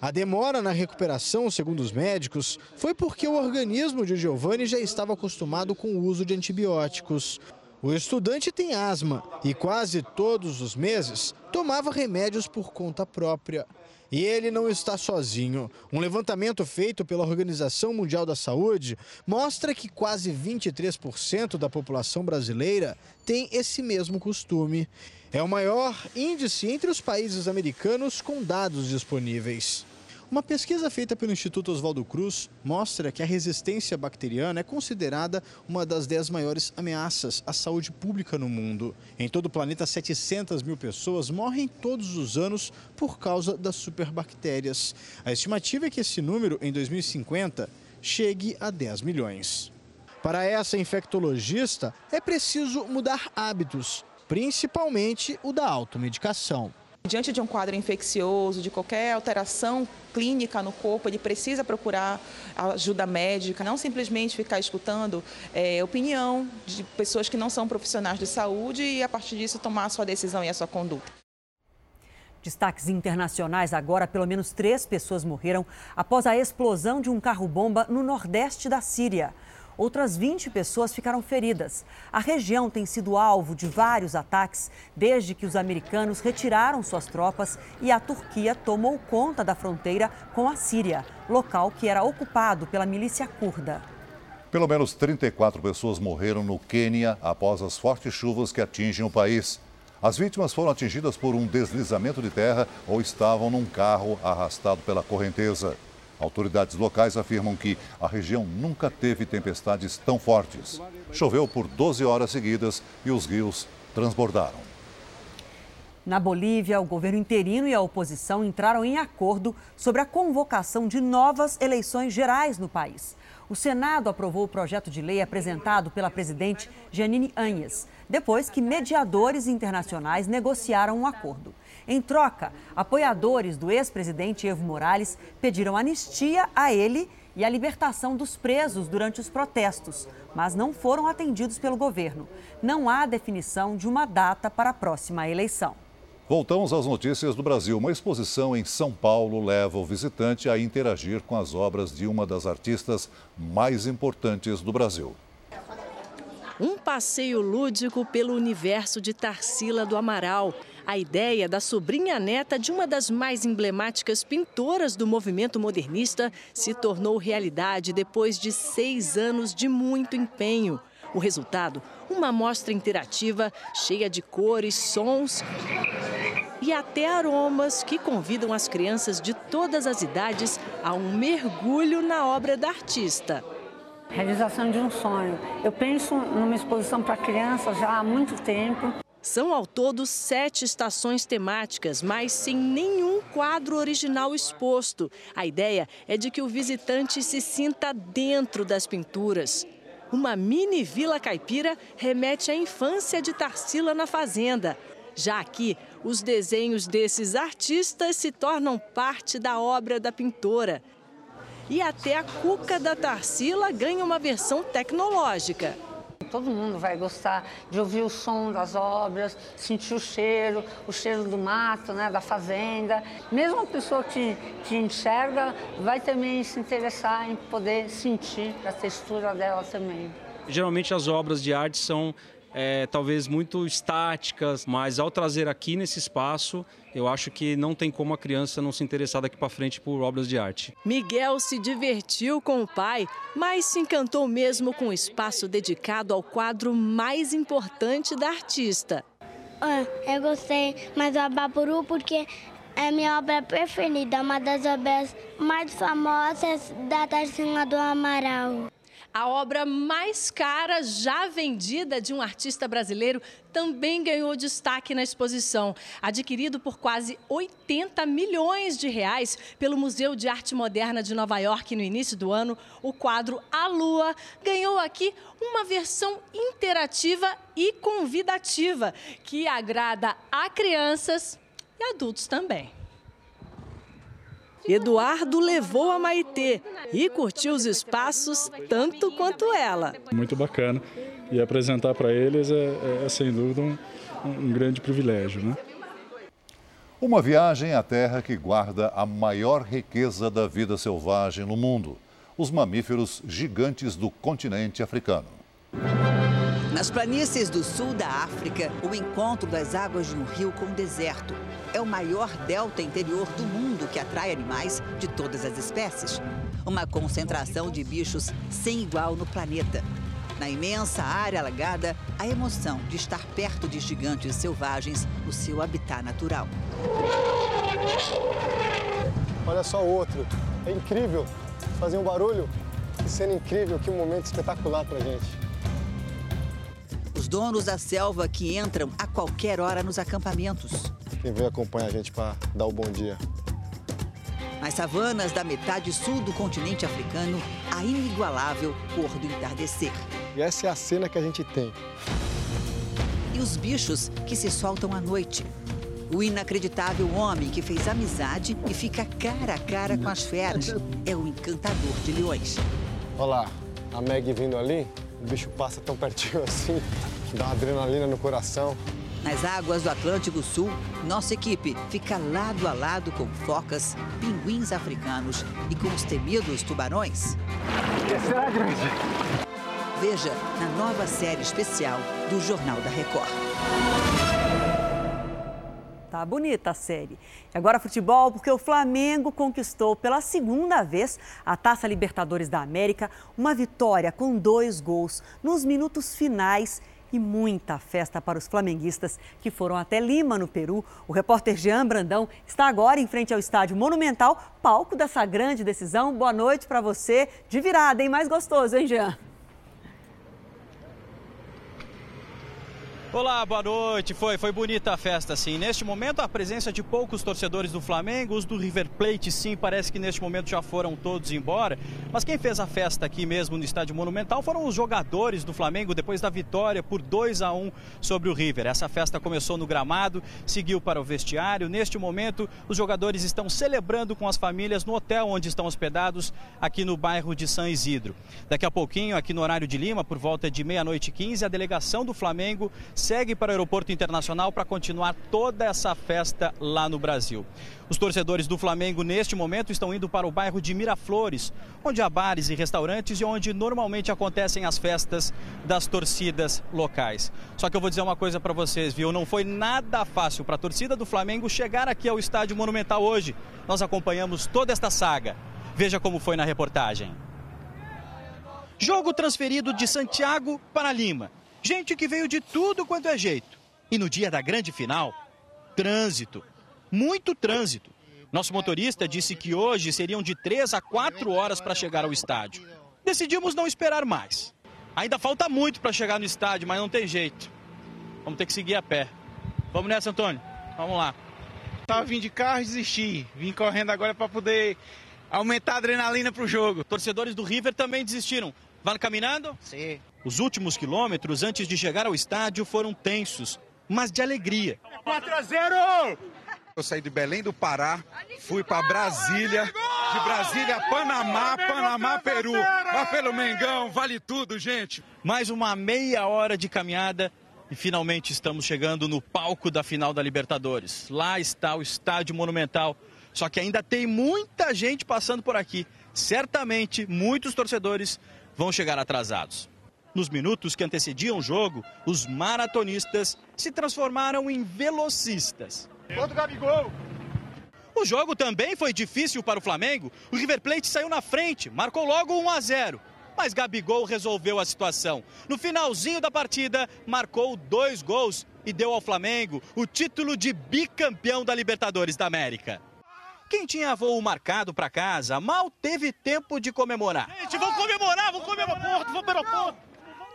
A demora na recuperação, segundo os médicos, foi porque o organismo de Giovanni já estava acostumado com o uso de antibióticos. O estudante tem asma e quase todos os meses tomava remédios por conta própria. E ele não está sozinho. Um levantamento feito pela Organização Mundial da Saúde mostra que quase 23% da população brasileira tem esse mesmo costume. É o maior índice entre os países americanos com dados disponíveis. Uma pesquisa feita pelo Instituto Oswaldo Cruz mostra que a resistência bacteriana é considerada uma das 10 maiores ameaças à saúde pública no mundo. Em todo o planeta, 700 mil pessoas morrem todos os anos por causa das superbactérias. A estimativa é que esse número, em 2050, chegue a 10 milhões. Para essa infectologista, é preciso mudar hábitos, principalmente o da automedicação. Diante de um quadro infeccioso, de qualquer alteração clínica no corpo, ele precisa procurar ajuda médica, não simplesmente ficar escutando é, opinião de pessoas que não são profissionais de saúde e, a partir disso, tomar a sua decisão e a sua conduta. Destaques internacionais agora: pelo menos três pessoas morreram após a explosão de um carro-bomba no nordeste da Síria. Outras 20 pessoas ficaram feridas. A região tem sido alvo de vários ataques desde que os americanos retiraram suas tropas e a Turquia tomou conta da fronteira com a Síria, local que era ocupado pela milícia curda. Pelo menos 34 pessoas morreram no Quênia após as fortes chuvas que atingem o país. As vítimas foram atingidas por um deslizamento de terra ou estavam num carro arrastado pela correnteza. Autoridades locais afirmam que a região nunca teve tempestades tão fortes. Choveu por 12 horas seguidas e os rios transbordaram. Na Bolívia, o governo interino e a oposição entraram em acordo sobre a convocação de novas eleições gerais no país. O Senado aprovou o projeto de lei apresentado pela presidente Janine Anhes, depois que mediadores internacionais negociaram um acordo. Em troca, apoiadores do ex-presidente Evo Morales pediram anistia a ele e a libertação dos presos durante os protestos, mas não foram atendidos pelo governo. Não há definição de uma data para a próxima eleição. Voltamos às notícias do Brasil. Uma exposição em São Paulo leva o visitante a interagir com as obras de uma das artistas mais importantes do Brasil. Um passeio lúdico pelo universo de Tarsila do Amaral. A ideia da sobrinha neta de uma das mais emblemáticas pintoras do movimento modernista se tornou realidade depois de seis anos de muito empenho. O resultado? Uma mostra interativa cheia de cores, sons e até aromas que convidam as crianças de todas as idades a um mergulho na obra da artista. Realização de um sonho. Eu penso numa exposição para crianças já há muito tempo. São ao todo sete estações temáticas, mas sem nenhum quadro original exposto. A ideia é de que o visitante se sinta dentro das pinturas. Uma mini vila caipira remete à infância de Tarsila na fazenda. Já aqui, os desenhos desses artistas se tornam parte da obra da pintora. E até a cuca da Tarsila ganha uma versão tecnológica. Todo mundo vai gostar de ouvir o som das obras, sentir o cheiro, o cheiro do mato, né, da fazenda. Mesmo a pessoa que, que enxerga vai também se interessar em poder sentir a textura dela também. Geralmente as obras de arte são é, talvez muito estáticas, mas ao trazer aqui nesse espaço, eu acho que não tem como a criança não se interessar daqui para frente por obras de arte. Miguel se divertiu com o pai, mas se encantou mesmo com o espaço dedicado ao quadro mais importante da artista. Ah, eu gostei mais do Abapuru porque é minha obra preferida, uma das obras mais famosas da Tarsila do Amaral. A obra mais cara já vendida de um artista brasileiro também ganhou destaque na exposição. Adquirido por quase 80 milhões de reais pelo Museu de Arte Moderna de Nova York no início do ano, o quadro A Lua ganhou aqui uma versão interativa e convidativa que agrada a crianças e adultos também. Eduardo levou a Maitê e curtiu os espaços tanto quanto ela. Muito bacana. E apresentar para eles é, é, é, sem dúvida um, um grande privilégio. Né? Uma viagem à terra que guarda a maior riqueza da vida selvagem no mundo: os mamíferos gigantes do continente africano. Nas planícies do sul da África, o encontro das águas de um rio com o deserto é o maior delta interior do mundo que atrai animais de todas as espécies. Uma concentração de bichos sem igual no planeta. Na imensa área alagada, a emoção de estar perto de gigantes selvagens no seu habitat natural. Olha só o outro. É incrível. Fazer um barulho. Que cena incrível, que momento espetacular pra gente os donos da selva que entram a qualquer hora nos acampamentos. Quem veio acompanhar a gente para dar o bom dia. Nas savanas da metade sul do continente africano, a inigualável cor do entardecer. E essa é a cena que a gente tem. E os bichos que se soltam à noite. O inacreditável homem que fez amizade e fica cara a cara com as feras é o encantador de leões. Olha lá, a Meg vindo ali, o bicho passa tão pertinho assim. Dá uma adrenalina no coração. Nas águas do Atlântico Sul, nossa equipe fica lado a lado com focas, pinguins africanos e com os temidos tubarões. Será grande? Veja na nova série especial do Jornal da Record. Tá bonita a série. E agora futebol, porque o Flamengo conquistou pela segunda vez a Taça Libertadores da América, uma vitória com dois gols nos minutos finais e muita festa para os flamenguistas que foram até Lima, no Peru. O repórter Jean Brandão está agora em frente ao estádio Monumental, palco dessa grande decisão. Boa noite para você. De virada, hein? Mais gostoso, hein, Jean? Olá, boa noite. Foi, foi bonita a festa, sim. Neste momento, a presença de poucos torcedores do Flamengo, os do River Plate, sim, parece que neste momento já foram todos embora. Mas quem fez a festa aqui mesmo no Estádio Monumental foram os jogadores do Flamengo depois da vitória por 2 a 1 sobre o River. Essa festa começou no gramado, seguiu para o vestiário. Neste momento, os jogadores estão celebrando com as famílias no hotel onde estão hospedados, aqui no bairro de São Isidro. Daqui a pouquinho, aqui no horário de Lima, por volta de meia-noite e 15, a delegação do Flamengo segue para o aeroporto internacional para continuar toda essa festa lá no Brasil. Os torcedores do Flamengo, neste momento, estão indo para o bairro de Miraflores, onde há bares e restaurantes e onde normalmente acontecem as festas das torcidas locais. Só que eu vou dizer uma coisa para vocês, viu? Não foi nada fácil para a torcida do Flamengo chegar aqui ao Estádio Monumental hoje. Nós acompanhamos toda esta saga. Veja como foi na reportagem. Jogo transferido de Santiago para Lima. Gente que veio de tudo quanto é jeito. E no dia da grande final, trânsito. Muito trânsito. Nosso motorista disse que hoje seriam de 3 a 4 horas para chegar ao estádio. Decidimos não esperar mais. Ainda falta muito para chegar no estádio, mas não tem jeito. Vamos ter que seguir a pé. Vamos nessa, Antônio? Vamos lá. Tava vindo de carro e desisti. Vim correndo agora para poder aumentar a adrenalina para o jogo. Torcedores do River também desistiram. Vão caminhando? Sim. Os últimos quilômetros antes de chegar ao estádio foram tensos, mas de alegria. 4 a 0! Eu saí de Belém do Pará, fui para Brasília De Brasília, Panamá, Panamá, Peru. Vai pelo Mengão, vale tudo, gente. Mais uma meia hora de caminhada e finalmente estamos chegando no palco da final da Libertadores. Lá está o Estádio Monumental. Só que ainda tem muita gente passando por aqui. Certamente muitos torcedores vão chegar atrasados. Nos minutos que antecediam o jogo, os maratonistas se transformaram em velocistas. Quanto Gabigol! O jogo também foi difícil para o Flamengo. O River Plate saiu na frente, marcou logo 1 a 0. Mas Gabigol resolveu a situação. No finalzinho da partida, marcou dois gols e deu ao Flamengo o título de bicampeão da Libertadores da América. Quem tinha voo marcado para casa mal teve tempo de comemorar. Gente, vamos comemorar, vamos comemorar, vamos para o aeroporto.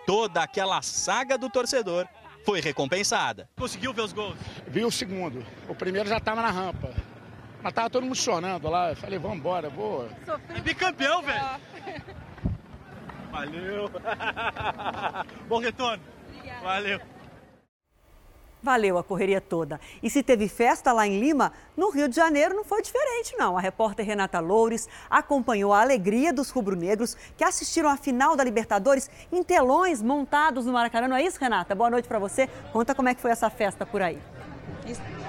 Toda aquela saga do torcedor foi recompensada. Conseguiu ver os gols? Vi o segundo. O primeiro já estava na rampa. Mas tava todo mundo chorando lá. Eu falei, vamos embora, vou. É bicampeão, velho. Valeu. Bom retorno. Valeu. Valeu a correria toda. E se teve festa lá em Lima, no Rio de Janeiro não foi diferente, não. A repórter Renata Loures acompanhou a alegria dos rubro-negros que assistiram à final da Libertadores em telões montados no Maracanã. Não é isso, Renata? Boa noite para você. Conta como é que foi essa festa por aí. Isso.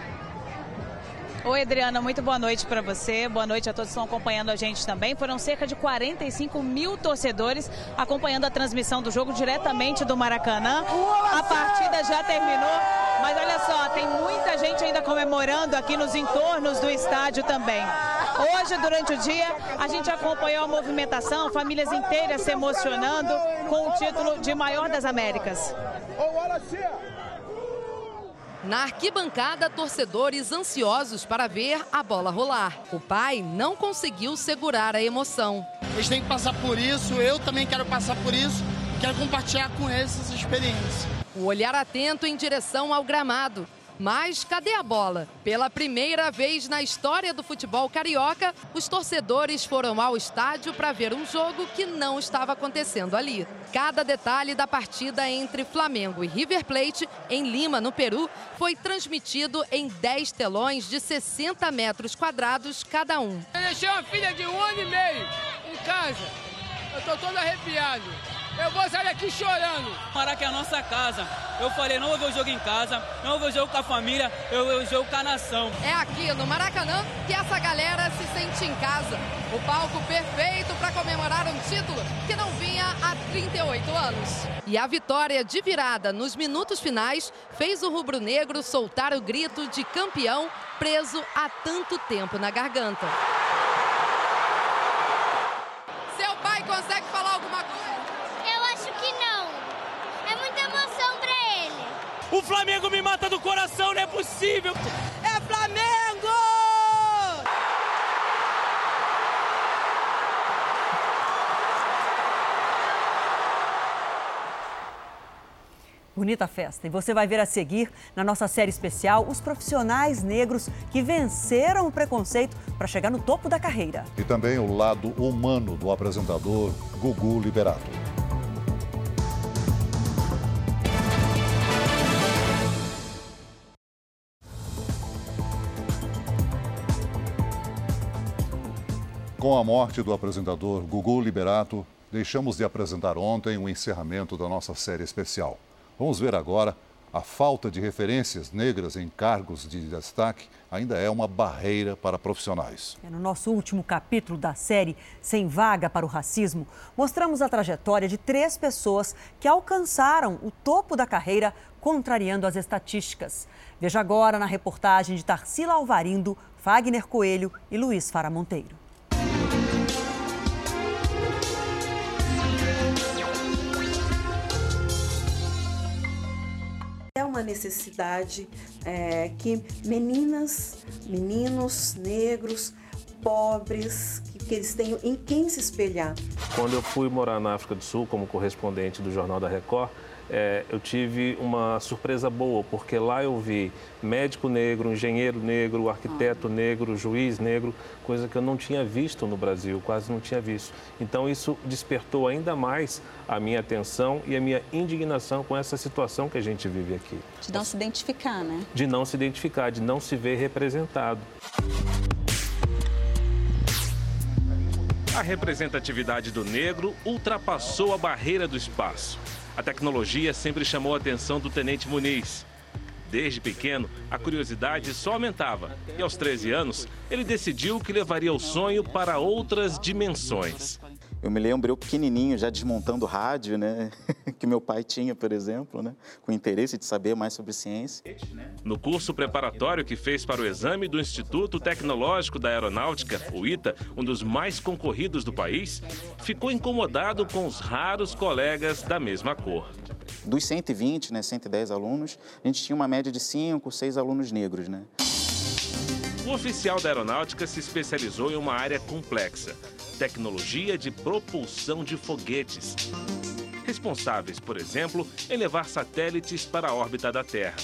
Oi, Adriana, muito boa noite para você. Boa noite a todos que estão acompanhando a gente também. Foram cerca de 45 mil torcedores acompanhando a transmissão do jogo diretamente do Maracanã. A partida já terminou, mas olha só, tem muita gente ainda comemorando aqui nos entornos do estádio também. Hoje, durante o dia, a gente acompanhou a movimentação, famílias inteiras se emocionando com o título de maior das Américas. Na arquibancada, torcedores ansiosos para ver a bola rolar. O pai não conseguiu segurar a emoção. Eles têm que passar por isso, eu também quero passar por isso, quero compartilhar com eles essa experiência. O olhar atento em direção ao gramado. Mas cadê a bola? Pela primeira vez na história do futebol carioca, os torcedores foram ao estádio para ver um jogo que não estava acontecendo ali. Cada detalhe da partida entre Flamengo e River Plate, em Lima, no Peru, foi transmitido em 10 telões de 60 metros quadrados cada um. Eu deixei uma filha de um ano e meio em casa. Eu estou todo arrepiado. Eu vou sair daqui chorando. Maracanã é a nossa casa. Eu falei, não vou ver o jogo em casa, não vou ver o jogo com a família, eu vou ver o jogo com a nação. É aqui no Maracanã que essa galera se sente em casa. O palco perfeito para comemorar um título que não vinha há 38 anos. E a vitória de virada nos minutos finais fez o rubro-negro soltar o grito de campeão preso há tanto tempo na garganta. Seu pai consegue falar alguma coisa? O Flamengo me mata do coração, não é possível. É Flamengo! Bonita festa. E você vai ver a seguir, na nossa série especial, os profissionais negros que venceram o preconceito para chegar no topo da carreira. E também o lado humano do apresentador Gugu Liberato. Com a morte do apresentador Gugu Liberato, deixamos de apresentar ontem o encerramento da nossa série especial. Vamos ver agora a falta de referências negras em cargos de destaque ainda é uma barreira para profissionais. É, no nosso último capítulo da série Sem Vaga para o Racismo, mostramos a trajetória de três pessoas que alcançaram o topo da carreira contrariando as estatísticas. Veja agora na reportagem de Tarsila Alvarindo, Fagner Coelho e Luiz Fara Monteiro. Uma necessidade é, que meninas, meninos negros, pobres, que, que eles tenham em quem se espelhar. Quando eu fui morar na África do Sul como correspondente do Jornal da Record, é, eu tive uma surpresa boa, porque lá eu vi médico negro, engenheiro negro, arquiteto negro, juiz negro, coisa que eu não tinha visto no Brasil, quase não tinha visto. Então isso despertou ainda mais a minha atenção e a minha indignação com essa situação que a gente vive aqui. De não se identificar, né? De não se identificar, de não se ver representado. A representatividade do negro ultrapassou a barreira do espaço. A tecnologia sempre chamou a atenção do tenente Muniz. Desde pequeno, a curiosidade só aumentava e aos 13 anos, ele decidiu que levaria o sonho para outras dimensões. Eu me lembro eu pequenininho já desmontando rádio, né, que meu pai tinha, por exemplo, né, com interesse de saber mais sobre ciência. No curso preparatório que fez para o exame do Instituto Tecnológico da Aeronáutica, o ITA, um dos mais concorridos do país, ficou incomodado com os raros colegas da mesma cor. Dos 120, né, 110 alunos, a gente tinha uma média de 5, 6 alunos negros, né? O oficial da aeronáutica se especializou em uma área complexa, tecnologia de propulsão de foguetes. Responsáveis, por exemplo, em levar satélites para a órbita da Terra.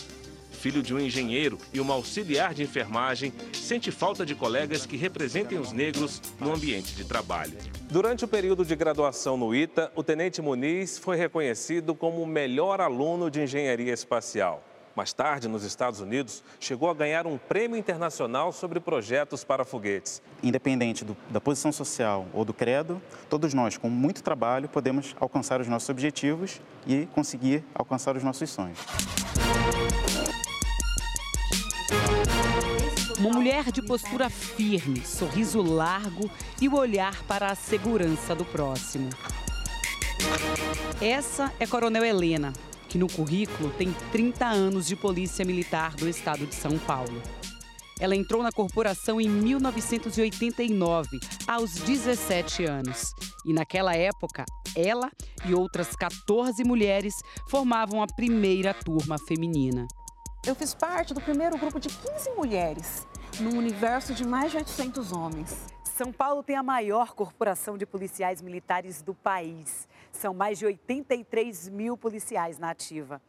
Filho de um engenheiro e uma auxiliar de enfermagem, sente falta de colegas que representem os negros no ambiente de trabalho. Durante o período de graduação no ITA, o tenente Muniz foi reconhecido como o melhor aluno de engenharia espacial. Mais tarde, nos Estados Unidos, chegou a ganhar um prêmio internacional sobre projetos para foguetes. Independente do, da posição social ou do credo, todos nós, com muito trabalho, podemos alcançar os nossos objetivos e conseguir alcançar os nossos sonhos. Uma mulher de postura firme, sorriso largo e o olhar para a segurança do próximo. Essa é Coronel Helena, que no currículo tem 30 anos de Polícia Militar do Estado de São Paulo. Ela entrou na corporação em 1989, aos 17 anos. E naquela época, ela e outras 14 mulheres formavam a primeira turma feminina. Eu fiz parte do primeiro grupo de 15 mulheres, num universo de mais de 800 homens. São Paulo tem a maior corporação de policiais militares do país. São mais de 83 mil policiais na ativa.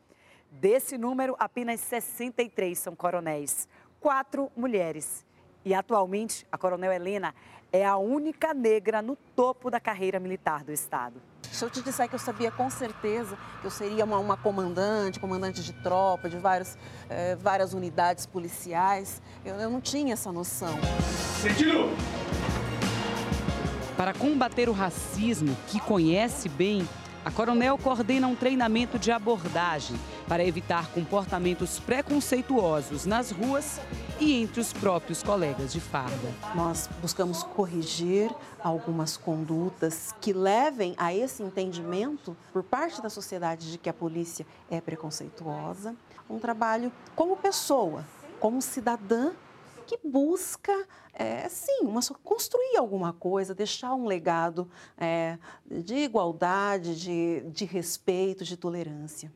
Desse número, apenas 63 são coronéis, quatro mulheres. E atualmente, a coronel Helena é a única negra no topo da carreira militar do Estado. Se eu te disser que eu sabia com certeza que eu seria uma, uma comandante, comandante de tropa, de vários, eh, várias unidades policiais, eu, eu não tinha essa noção. Sentido! Para combater o racismo, que conhece bem, a coronel coordena um treinamento de abordagem para evitar comportamentos preconceituosos nas ruas e entre os próprios colegas de farda. Nós buscamos corrigir algumas condutas que levem a esse entendimento por parte da sociedade de que a polícia é preconceituosa. Um trabalho como pessoa, como cidadã que busca, é, sim, uma, construir alguma coisa, deixar um legado é, de igualdade, de, de respeito, de tolerância.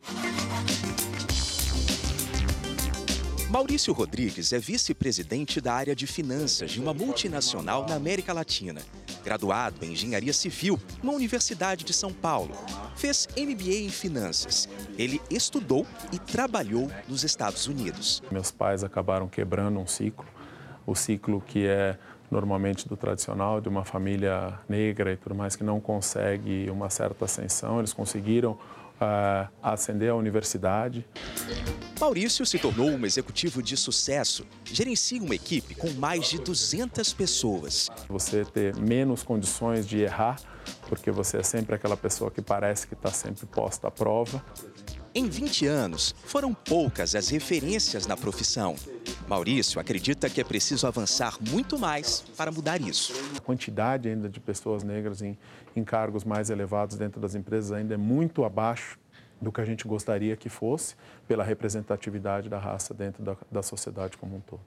Maurício Rodrigues é vice-presidente da área de finanças de uma multinacional na América Latina. Graduado em engenharia civil na Universidade de São Paulo. Fez MBA em finanças. Ele estudou e trabalhou nos Estados Unidos. Meus pais acabaram quebrando um ciclo o ciclo que é normalmente do tradicional, de uma família negra e tudo mais, que não consegue uma certa ascensão. Eles conseguiram uh, ascender à universidade. Maurício se tornou um executivo de sucesso. Gerencia uma equipe com mais de 200 pessoas. Você ter menos condições de errar, porque você é sempre aquela pessoa que parece que está sempre posta à prova. Em 20 anos, foram poucas as referências na profissão. Maurício acredita que é preciso avançar muito mais para mudar isso. A quantidade ainda de pessoas negras em, em cargos mais elevados dentro das empresas ainda é muito abaixo do que a gente gostaria que fosse pela representatividade da raça dentro da, da sociedade como um todo.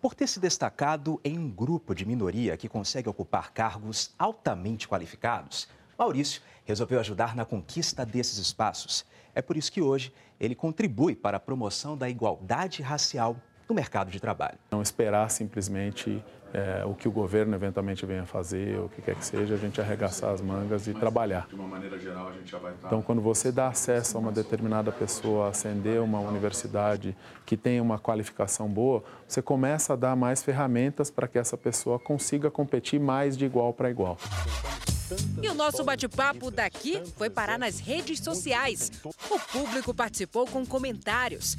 Por ter se destacado em um grupo de minoria que consegue ocupar cargos altamente qualificados, Maurício resolveu ajudar na conquista desses espaços. É por isso que hoje ele contribui para a promoção da igualdade racial no mercado de trabalho. Não esperar simplesmente é, o que o governo eventualmente venha fazer, o que quer que seja, a gente arregaçar as mangas e Mas, trabalhar. De uma maneira geral, a gente já vai estar... Então, quando você dá acesso a uma determinada pessoa a ascender uma universidade que tem uma qualificação boa, você começa a dar mais ferramentas para que essa pessoa consiga competir mais de igual para igual. E o nosso bate-papo daqui foi parar nas redes sociais. O público participou com comentários.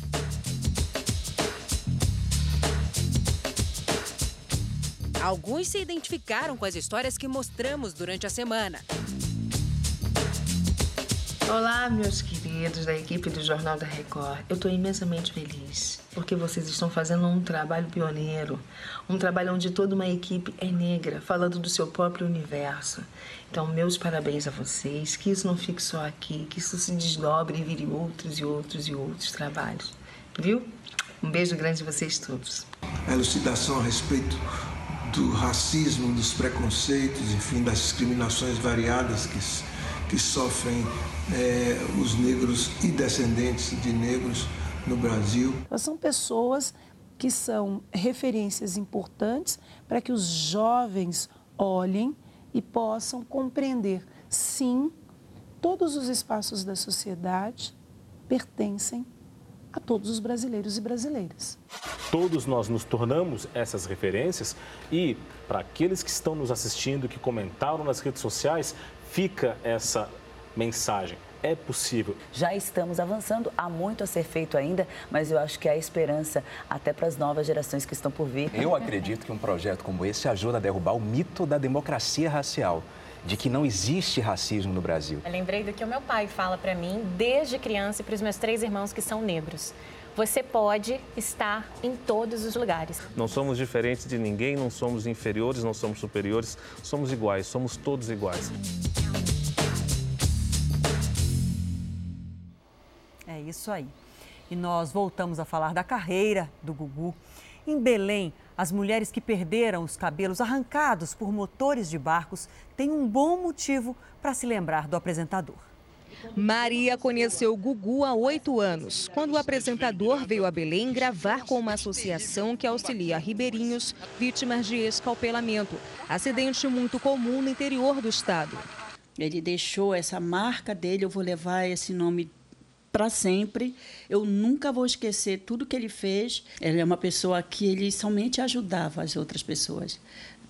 Alguns se identificaram com as histórias que mostramos durante a semana. Olá, meus queridos da equipe do Jornal da Record. Eu estou imensamente feliz porque vocês estão fazendo um trabalho pioneiro, um trabalho onde toda uma equipe é negra, falando do seu próprio universo. Então, meus parabéns a vocês, que isso não fique só aqui, que isso se desdobre e vire outros e outros e outros trabalhos. Viu? Um beijo grande a vocês todos. A elucidação a respeito do racismo, dos preconceitos, enfim, das discriminações variadas que, que sofrem é, os negros e descendentes de negros no Brasil. São pessoas que são referências importantes para que os jovens olhem e possam compreender, sim, todos os espaços da sociedade pertencem a todos os brasileiros e brasileiras. Todos nós nos tornamos essas referências e, para aqueles que estão nos assistindo, que comentaram nas redes sociais, fica essa mensagem. É possível. Já estamos avançando, há muito a ser feito ainda, mas eu acho que há esperança até para as novas gerações que estão por vir. Eu acredito que um projeto como esse ajuda a derrubar o mito da democracia racial de que não existe racismo no Brasil. Eu lembrei do que o meu pai fala para mim desde criança e para os meus três irmãos que são negros. Você pode estar em todos os lugares. Não somos diferentes de ninguém, não somos inferiores, não somos superiores, somos iguais, somos todos iguais. É isso aí. E nós voltamos a falar da carreira do Gugu. Em Belém, as mulheres que perderam os cabelos arrancados por motores de barcos têm um bom motivo para se lembrar do apresentador. Maria conheceu Gugu há oito anos, quando o apresentador veio a Belém gravar com uma associação que auxilia ribeirinhos vítimas de escalpelamento, acidente muito comum no interior do estado. Ele deixou essa marca dele, eu vou levar esse nome para sempre. Eu nunca vou esquecer tudo que ele fez. Ele é uma pessoa que ele somente ajudava as outras pessoas.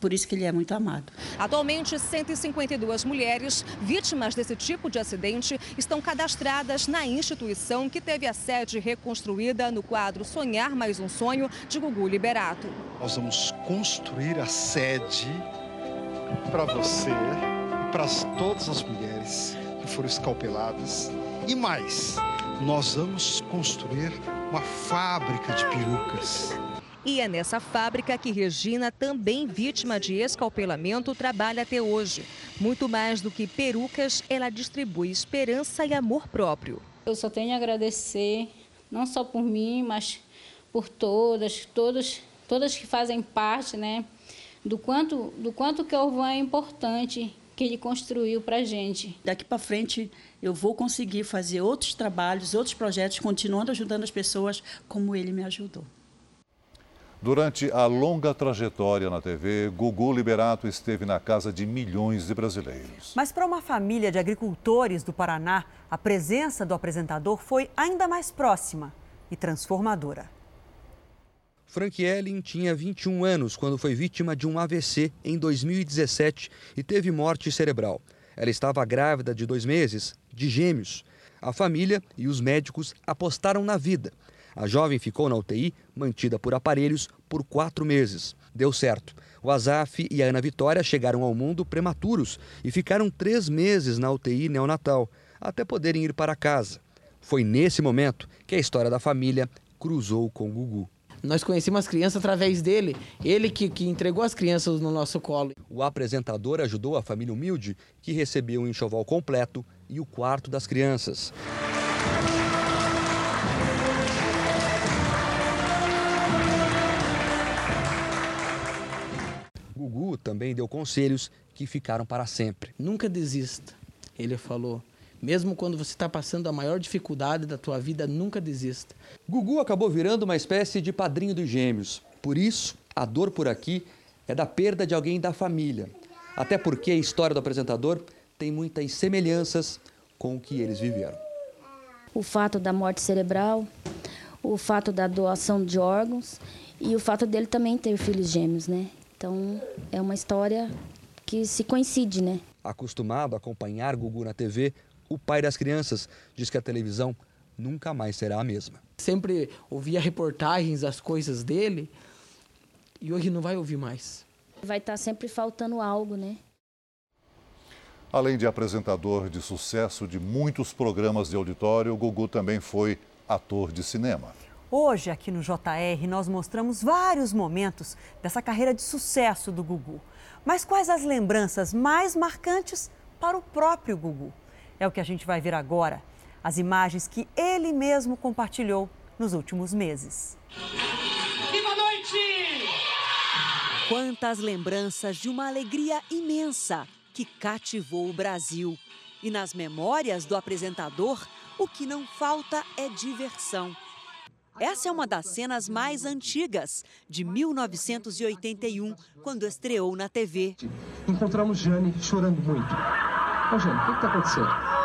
Por isso que ele é muito amado. Atualmente, 152 mulheres vítimas desse tipo de acidente estão cadastradas na instituição que teve a sede reconstruída no quadro Sonhar Mais um Sonho de Gugu Liberato. Nós vamos construir a sede para você e para todas as mulheres que foram escalpeladas e mais, nós vamos construir uma fábrica de perucas. E é nessa fábrica que Regina, também vítima de escalpelamento, trabalha até hoje. Muito mais do que perucas, ela distribui esperança e amor próprio. Eu só tenho a agradecer, não só por mim, mas por todas, todas, todas que fazem parte, né, do quanto, do quanto que o Orvan é importante que ele construiu para a gente. Daqui para frente eu vou conseguir fazer outros trabalhos, outros projetos, continuando ajudando as pessoas como ele me ajudou. Durante a longa trajetória na TV, Gugu Liberato esteve na casa de milhões de brasileiros. Mas para uma família de agricultores do Paraná, a presença do apresentador foi ainda mais próxima e transformadora. Frank Ellen tinha 21 anos quando foi vítima de um AVC em 2017 e teve morte cerebral. Ela estava grávida de dois meses, de gêmeos. A família e os médicos apostaram na vida. A jovem ficou na UTI, mantida por aparelhos, por quatro meses. Deu certo. O Azaf e a Ana Vitória chegaram ao mundo prematuros e ficaram três meses na UTI neonatal, até poderem ir para casa. Foi nesse momento que a história da família cruzou com o Gugu. Nós conhecemos as crianças através dele, ele que, que entregou as crianças no nosso colo. O apresentador ajudou a família humilde, que recebeu um enxoval completo e o quarto das crianças. Gugu também deu conselhos que ficaram para sempre. Nunca desista, ele falou. Mesmo quando você está passando a maior dificuldade da tua vida, nunca desista. Gugu acabou virando uma espécie de padrinho dos gêmeos. Por isso, a dor por aqui é da perda de alguém da família. Até porque a história do apresentador tem muitas semelhanças com o que eles viveram. O fato da morte cerebral, o fato da doação de órgãos e o fato dele também ter filhos gêmeos, né? Então, é uma história que se coincide, né? Acostumado a acompanhar Gugu na TV, o pai das crianças diz que a televisão nunca mais será a mesma. Sempre ouvia reportagens das coisas dele e hoje não vai ouvir mais. Vai estar sempre faltando algo, né? Além de apresentador de sucesso de muitos programas de auditório, o Gugu também foi ator de cinema. Hoje, aqui no JR, nós mostramos vários momentos dessa carreira de sucesso do Gugu. Mas quais as lembranças mais marcantes para o próprio Gugu? É o que a gente vai ver agora. As imagens que ele mesmo compartilhou nos últimos meses. Boa noite! Quantas lembranças de uma alegria imensa que cativou o Brasil. E nas memórias do apresentador, o que não falta é diversão. Essa é uma das cenas mais antigas, de 1981, quando estreou na TV. Encontramos Jane chorando muito. Ô, Jane, o que está acontecendo?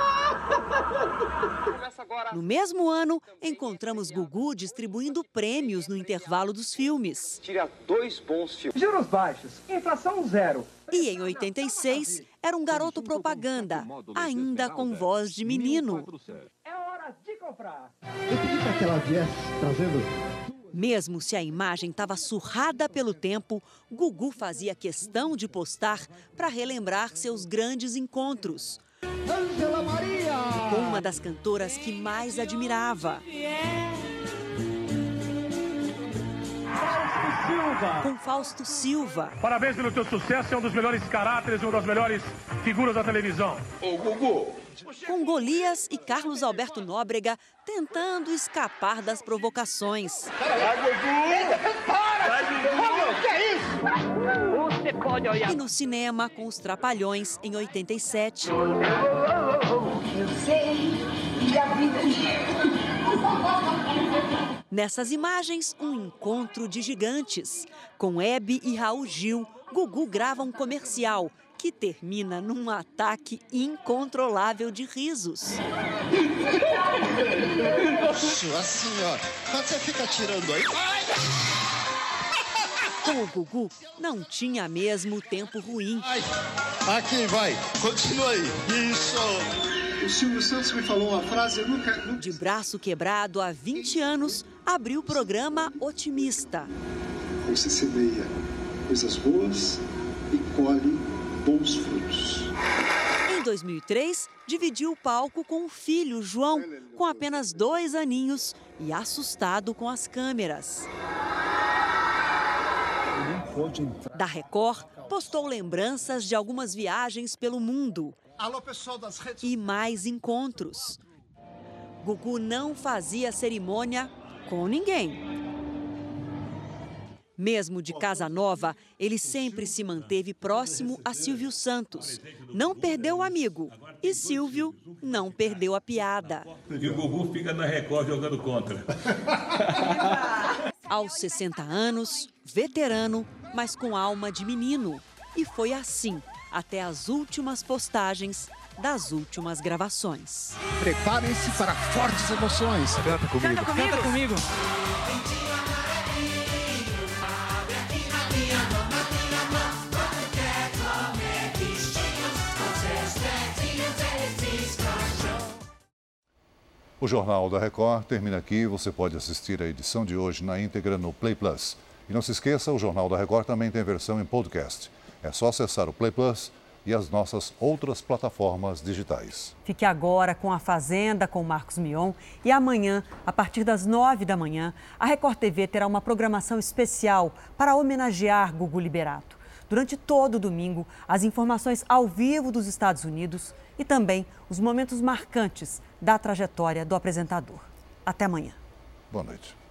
No mesmo ano, encontramos Gugu distribuindo prêmios no intervalo dos filmes. Tira dois bons filmes. Juros baixos, inflação zero. E em 86, era um garoto propaganda, ainda com voz de menino. Comprar. Eu pedi para que ela viesse trazendo mesmo se a imagem estava surrada pelo tempo, Gugu fazia questão de postar para relembrar seus grandes encontros. Angela Maria! Com uma das cantoras que mais admirava. Fausto Silva. Com Fausto Silva. Parabéns pelo teu sucesso, é um dos melhores caráteres, uma das melhores figuras da televisão. Ô, Gugu, com Golias e Carlos Alberto Nóbrega tentando escapar das provocações. Vai, Gugu! Para! Vai, Gugu! que é isso? Você pode olhar. E no cinema com os Trapalhões em 87. Eu sei que a vida Nessas imagens, um encontro de gigantes. Com Hebe e Raul Gil, Gugu grava um comercial que termina num ataque incontrolável de risos. Nossa senhora, quando você fica tirando aí. Com o Gugu, não tinha mesmo tempo ruim. Aqui vai, continua aí. Isso. O Silvio Santos me falou uma frase, eu nunca. nunca... De braço quebrado há 20 anos, abriu o programa Otimista. Você semeia coisas boas e colhe bons frutos. Em 2003, dividiu o palco com o filho, João, com apenas dois aninhos e assustado com as câmeras. Da Record, postou lembranças de algumas viagens pelo mundo. Alô, pessoal das redes... E mais encontros. Gugu não fazia cerimônia com ninguém. Mesmo de casa nova, ele sempre se manteve próximo a Silvio Santos. Não perdeu o amigo. E Silvio não perdeu a piada. E o Gugu fica na Record jogando contra. Aos 60 anos, veterano, mas com alma de menino. E foi assim até as últimas postagens das últimas gravações. Preparem-se para fortes emoções. Canta comigo. Canta comigo. Canta comigo. O Jornal da Record termina aqui. Você pode assistir a edição de hoje na íntegra no Play Plus. E não se esqueça, o Jornal da Record também tem versão em podcast. É só acessar o Play Plus e as nossas outras plataformas digitais. Fique agora com a Fazenda com Marcos Mion e amanhã, a partir das nove da manhã, a Record TV terá uma programação especial para homenagear Gugu Liberato. Durante todo o domingo, as informações ao vivo dos Estados Unidos e também os momentos marcantes da trajetória do apresentador. Até amanhã. Boa noite.